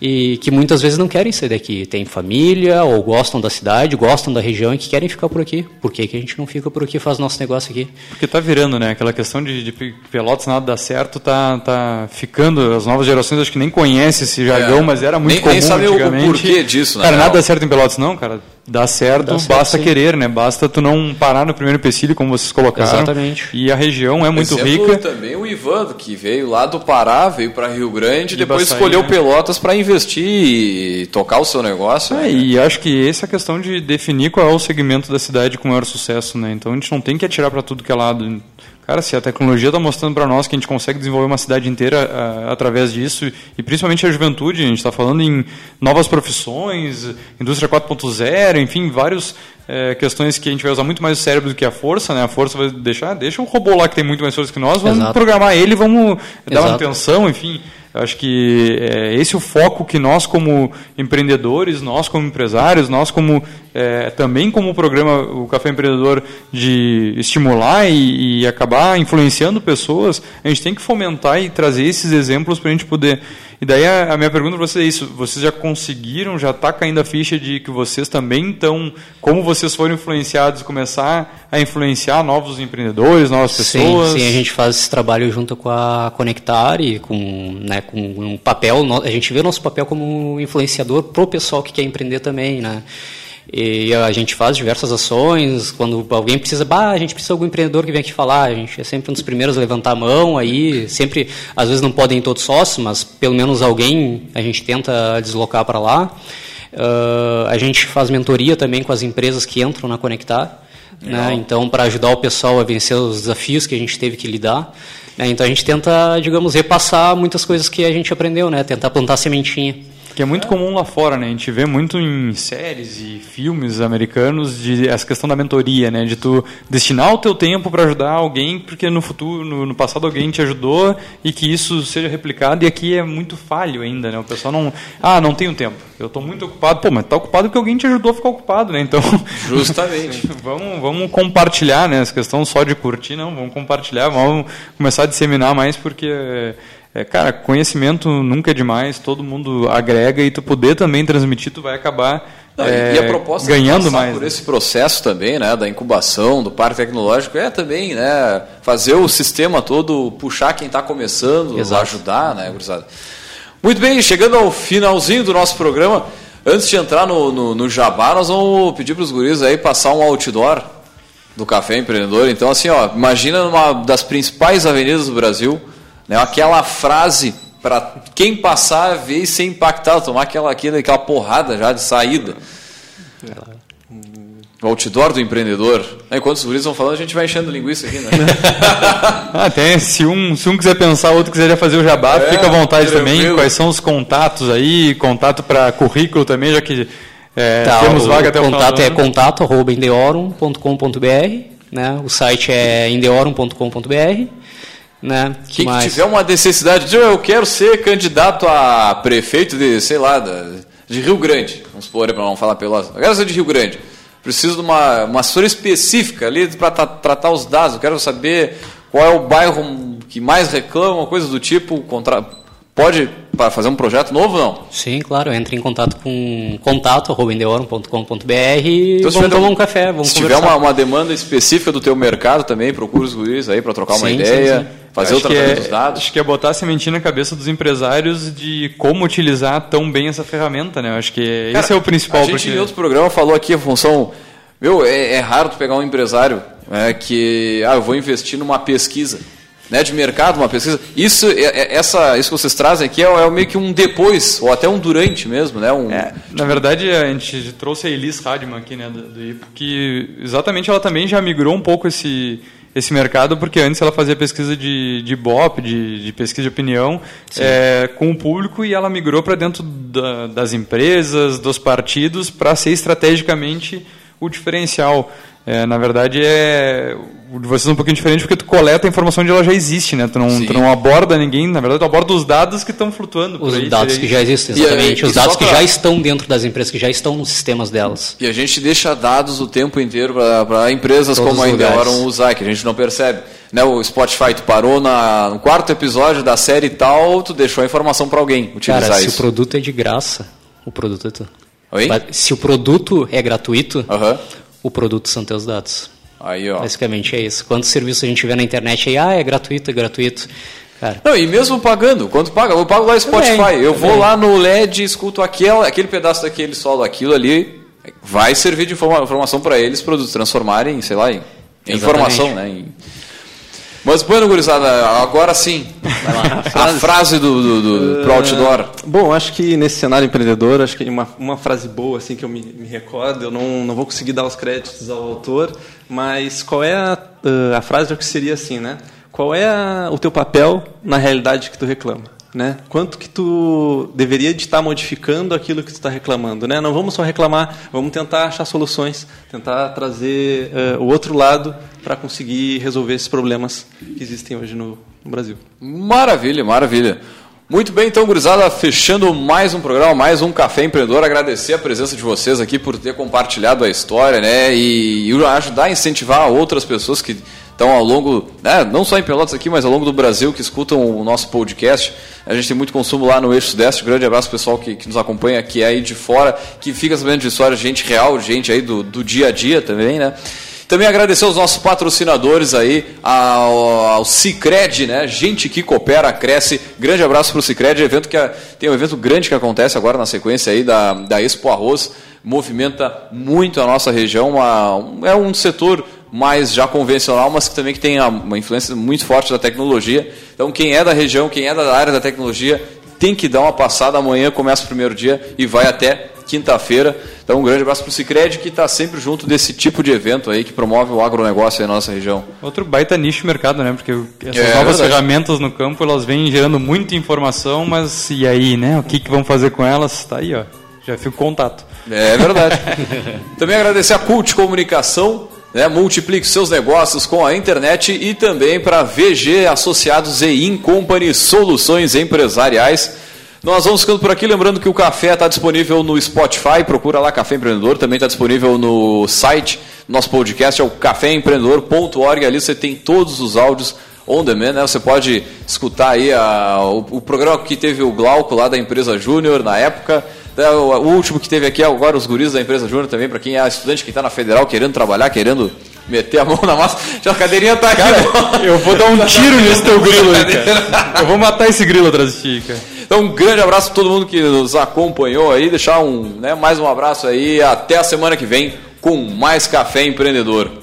E que muitas vezes não querem sair daqui. Tem família, ou gostam da cidade, gostam da região e que querem ficar por aqui. Por que, que a gente não fica por aqui e faz nosso negócio aqui? Porque está virando, né? Aquela questão de, de Pelotas nada dá certo, tá, tá ficando. As novas gerações acho que nem conhecem esse jargão, é. mas era muito nem, comum nem sabe antigamente. o porquê disso, né? Cara, nada dá certo em Pelotas não, cara. Dá certo, dá basta certo, querer, né? Basta tu não parar no primeiro empecilho, como vocês colocaram. Exatamente. E a região é muito Exemplo rica. também o Ivan, que veio lá do Pará, veio para Rio Grande, E depois Baçaí, escolheu né? Pelotas para investir e tocar o seu negócio. É, e acho que essa é a questão de definir qual é o segmento da cidade com maior sucesso, né? Então a gente não tem que atirar para tudo que é lado. Cara, se a tecnologia está mostrando para nós que a gente consegue desenvolver uma cidade inteira ah, através disso, e principalmente a juventude, a gente está falando em novas profissões, indústria 4.0, enfim, várias eh, questões que a gente vai usar muito mais o cérebro do que a força, né? A força vai deixar, deixa um robô lá que tem muito mais força que nós, vamos Exato. programar ele, vamos dar Exato. manutenção, enfim. Eu acho que é esse o foco que nós como empreendedores, nós como empresários, nós como é, também como programa o Café Empreendedor de estimular e, e acabar influenciando pessoas, a gente tem que fomentar e trazer esses exemplos para a gente poder. E daí a, a minha pergunta para vocês é isso: vocês já conseguiram, já está caindo a ficha de que vocês também estão, como vocês foram influenciados, começar a influenciar novos empreendedores, novas pessoas? Sim, sim, a gente faz esse trabalho junto com a Conectar e com, né, com um papel, a gente vê o nosso papel como influenciador pro pessoal que quer empreender também, né? E a gente faz diversas ações, quando alguém precisa, bah, a gente precisa de algum empreendedor que venha aqui falar, a gente é sempre um dos primeiros a levantar a mão, aí sempre, às vezes não podem todos sócios, mas pelo menos alguém a gente tenta deslocar para lá. Ah, a gente faz mentoria também com as empresas que entram na Conectar, né? Então, para ajudar o pessoal a vencer os desafios que a gente teve que lidar. né? Então, a gente tenta, digamos, repassar muitas coisas que a gente aprendeu, né? Tentar plantar sementinha. Que é muito comum lá fora, né? A gente vê muito em séries e filmes americanos de essa questão da mentoria, né? De tu destinar o teu tempo para ajudar alguém, porque no futuro, no, no passado alguém te ajudou e que isso seja replicado. E aqui é muito falho ainda, né? O pessoal não, ah, não tenho tempo. Eu estou muito ocupado. Pô, mas tá ocupado porque alguém te ajudou a ficar ocupado, né? Então, Justamente. vamos, vamos compartilhar, né? Essa questão só de curtir, não. Vamos compartilhar, vamos começar a disseminar mais, porque, é, cara, conhecimento nunca é demais, todo mundo agrega e tu poder também transmitir, tu vai acabar Não, é, e a proposta ganhando passar mais. por né? esse processo também, né, da incubação, do parque tecnológico, é também, né, fazer o sistema todo puxar quem está começando, Exato. ajudar, né, gurizada. Muito bem, chegando ao finalzinho do nosso programa, antes de entrar no, no, no Jabá, nós vamos pedir para os guris aí passar um outdoor do Café Empreendedor. Então, assim, ó, imagina numa das principais avenidas do Brasil, né, aquela frase para quem passar ver e ser impactado, tomar aquela, aquela, aquela porrada já de saída. O outdoor do empreendedor. Né, Enquanto os guris vão falando, a gente vai enchendo linguiça aqui, né? Ah, até se um, se um quiser pensar, o outro quiser já fazer o jabá, É, fica à vontade também. tranquilo. Quais são os contatos aí? Contato para currículo também, já que é, Tá, temos vaga até o final contato é ano. contato arroba indeorum.com.br, né? O site é indeorum.com.br, né? Que Quem que tiver uma necessidade de eu quero ser candidato a prefeito de, sei lá, de Rio Grande, vamos supor, para não falar Pelotas, eu quero ser de Rio Grande. Preciso de uma, uma assessoria específica ali para tratar os dados. Eu quero saber qual é o bairro que mais reclama, coisa do tipo. Contra... Pode para fazer um projeto novo não? Sim, claro, entre em contato com contato arroba indeorum.com.br e Então, vamos tiver- tomar um café, vamos Se tiver conversar. uma, uma demanda específica do teu mercado também, procura os guris aí para trocar uma Sim, sim, ideia, sim. Fazer o tratamento é- dos dados. Acho que é botar a sementinha na cabeça dos empresários de como utilizar tão bem essa ferramenta, né? Acho que esse é o principal. A gente porque- em outro programa falou aqui a função. Meu, é, é raro tu pegar um empresário é, que. Ah, eu vou investir numa pesquisa. Né, de mercado, uma pesquisa. Isso, é- é- essa, isso que vocês trazem aqui é, é meio que um depois, ou até um durante mesmo, né? Um, Na verdade, a gente trouxe a Elis Radman aqui, né, do, do IPO, que exatamente ela também já migrou um pouco esse, esse mercado, porque antes ela fazia pesquisa de, de BOP, de, de pesquisa de opinião, é, com o público, e ela migrou para dentro da- das empresas, dos partidos, para ser estrategicamente o diferencial. É, na verdade, é, o de vocês é um pouquinho diferente, porque tu coleta a informação onde ela já existe, né? Tu não, Sim. tu não aborda ninguém, na verdade, tu aborda os dados que estão flutuando. por Os aí, dados que já existem, E, exatamente. e Os dados só que pra- já estão dentro das empresas, que já estão nos sistemas delas. E a gente deixa dados o tempo inteiro para empresas Todos como a. Endeavoram usar, que a gente não percebe. Né, o Spotify, tu parou na, no quarto episódio da série tal, tu deixou a informação para alguém utilizar Cara, se isso. o produto é de graça, o produto é tu. Oi? Se o produto é gratuito, Aham. O produto são teus dados. Aí, ó. Basicamente é isso. Quantos serviços a gente vê na internet aí, ah, é gratuito, é gratuito. Cara, Não, e mesmo pagando, quanto paga? Eu pago lá no Spotify, Também, eu vou também. lá no LED, escuto aquele, aquele pedaço daquele solo, aquilo ali, vai servir de informa- informação para eles, produtos, transformarem, sei lá, em, em Exatamente. informação, né? Em- Mas, bueno, gurizada, agora sim. a frase do, do, do, pro outdoor. Bom, acho que nesse cenário empreendedor, acho que uma, uma frase boa assim que eu me, me recordo, eu não, não vou conseguir dar os créditos ao autor, mas qual é a, a frase que seria assim, né? Qual é a, o teu papel na realidade que tu reclama? Né? Quanto que tu deveria de estar modificando aquilo que tu está reclamando, né? Não vamos só reclamar, vamos tentar achar soluções, tentar trazer uh, o outro lado para conseguir resolver esses problemas que existem hoje no, no Brasil. Maravilha, maravilha. Muito bem, então, gurizada, fechando mais um programa, mais um Café Empreendedor. Agradecer a presença de vocês aqui por ter compartilhado a história, né? E, e ajudar a incentivar outras pessoas que estão ao longo, né, não só em Pelotas aqui, mas ao longo do Brasil, que escutam o nosso podcast. A gente tem muito consumo lá no Eixo Sudeste. Grande abraço pessoal que, que nos acompanha, que é aí de fora, que fica sabendo de histórias, gente real, gente aí do, do dia a dia também, né? Também agradecer aos nossos patrocinadores aí, ao, ao Cicred, né? Gente que coopera, cresce. Grande abraço para o Cicred, evento que é, tem um evento grande que acontece agora na sequência aí da, da Expo Arroz. Movimenta muito a nossa região, uma, é um setor mais já convencional, mas que também que tem uma influência muito forte da tecnologia. Então, quem é da região, quem é da área da tecnologia, tem que dar uma passada. Amanhã começa o primeiro dia e vai até quinta-feira. Então, um grande abraço para o Cicred, que está sempre junto desse tipo de evento aí, que promove o agronegócio aí na nossa região. Outro baita nicho de mercado, né? Porque essas é, novas verdade. ferramentas no campo, elas vêm gerando muita informação, mas e aí, né? O que, que vão fazer com elas? Está aí, ó. Já fica o contato. É verdade. Também agradecer a Cult Comunicação, né, multiplique seus negócios com a internet e também para VG Associados e In Company Soluções Empresariais. Nós vamos ficando por aqui, lembrando que o café está disponível no Spotify, procura lá Café Empreendedor, também está disponível no site, nosso podcast é o caféempreendedor.org, ali você tem todos os áudios on demand, né? Você pode escutar aí a, o, o programa que teve o Glauco lá da empresa Júnior na época, é, o, último que teve aqui agora os guris da empresa Júnior também, para quem é estudante que está na federal querendo trabalhar, querendo meter a mão na massa. Já a cadeirinha tá aqui. Cara, eu vou dar um tiro nesse teu grilo aí, cara. Eu vou matar esse grilo atrás de ti, cara. Então, um grande abraço a todo mundo que nos acompanhou aí. Deixar um, né, mais um abraço aí. Até a semana que vem com mais Café Empreendedor.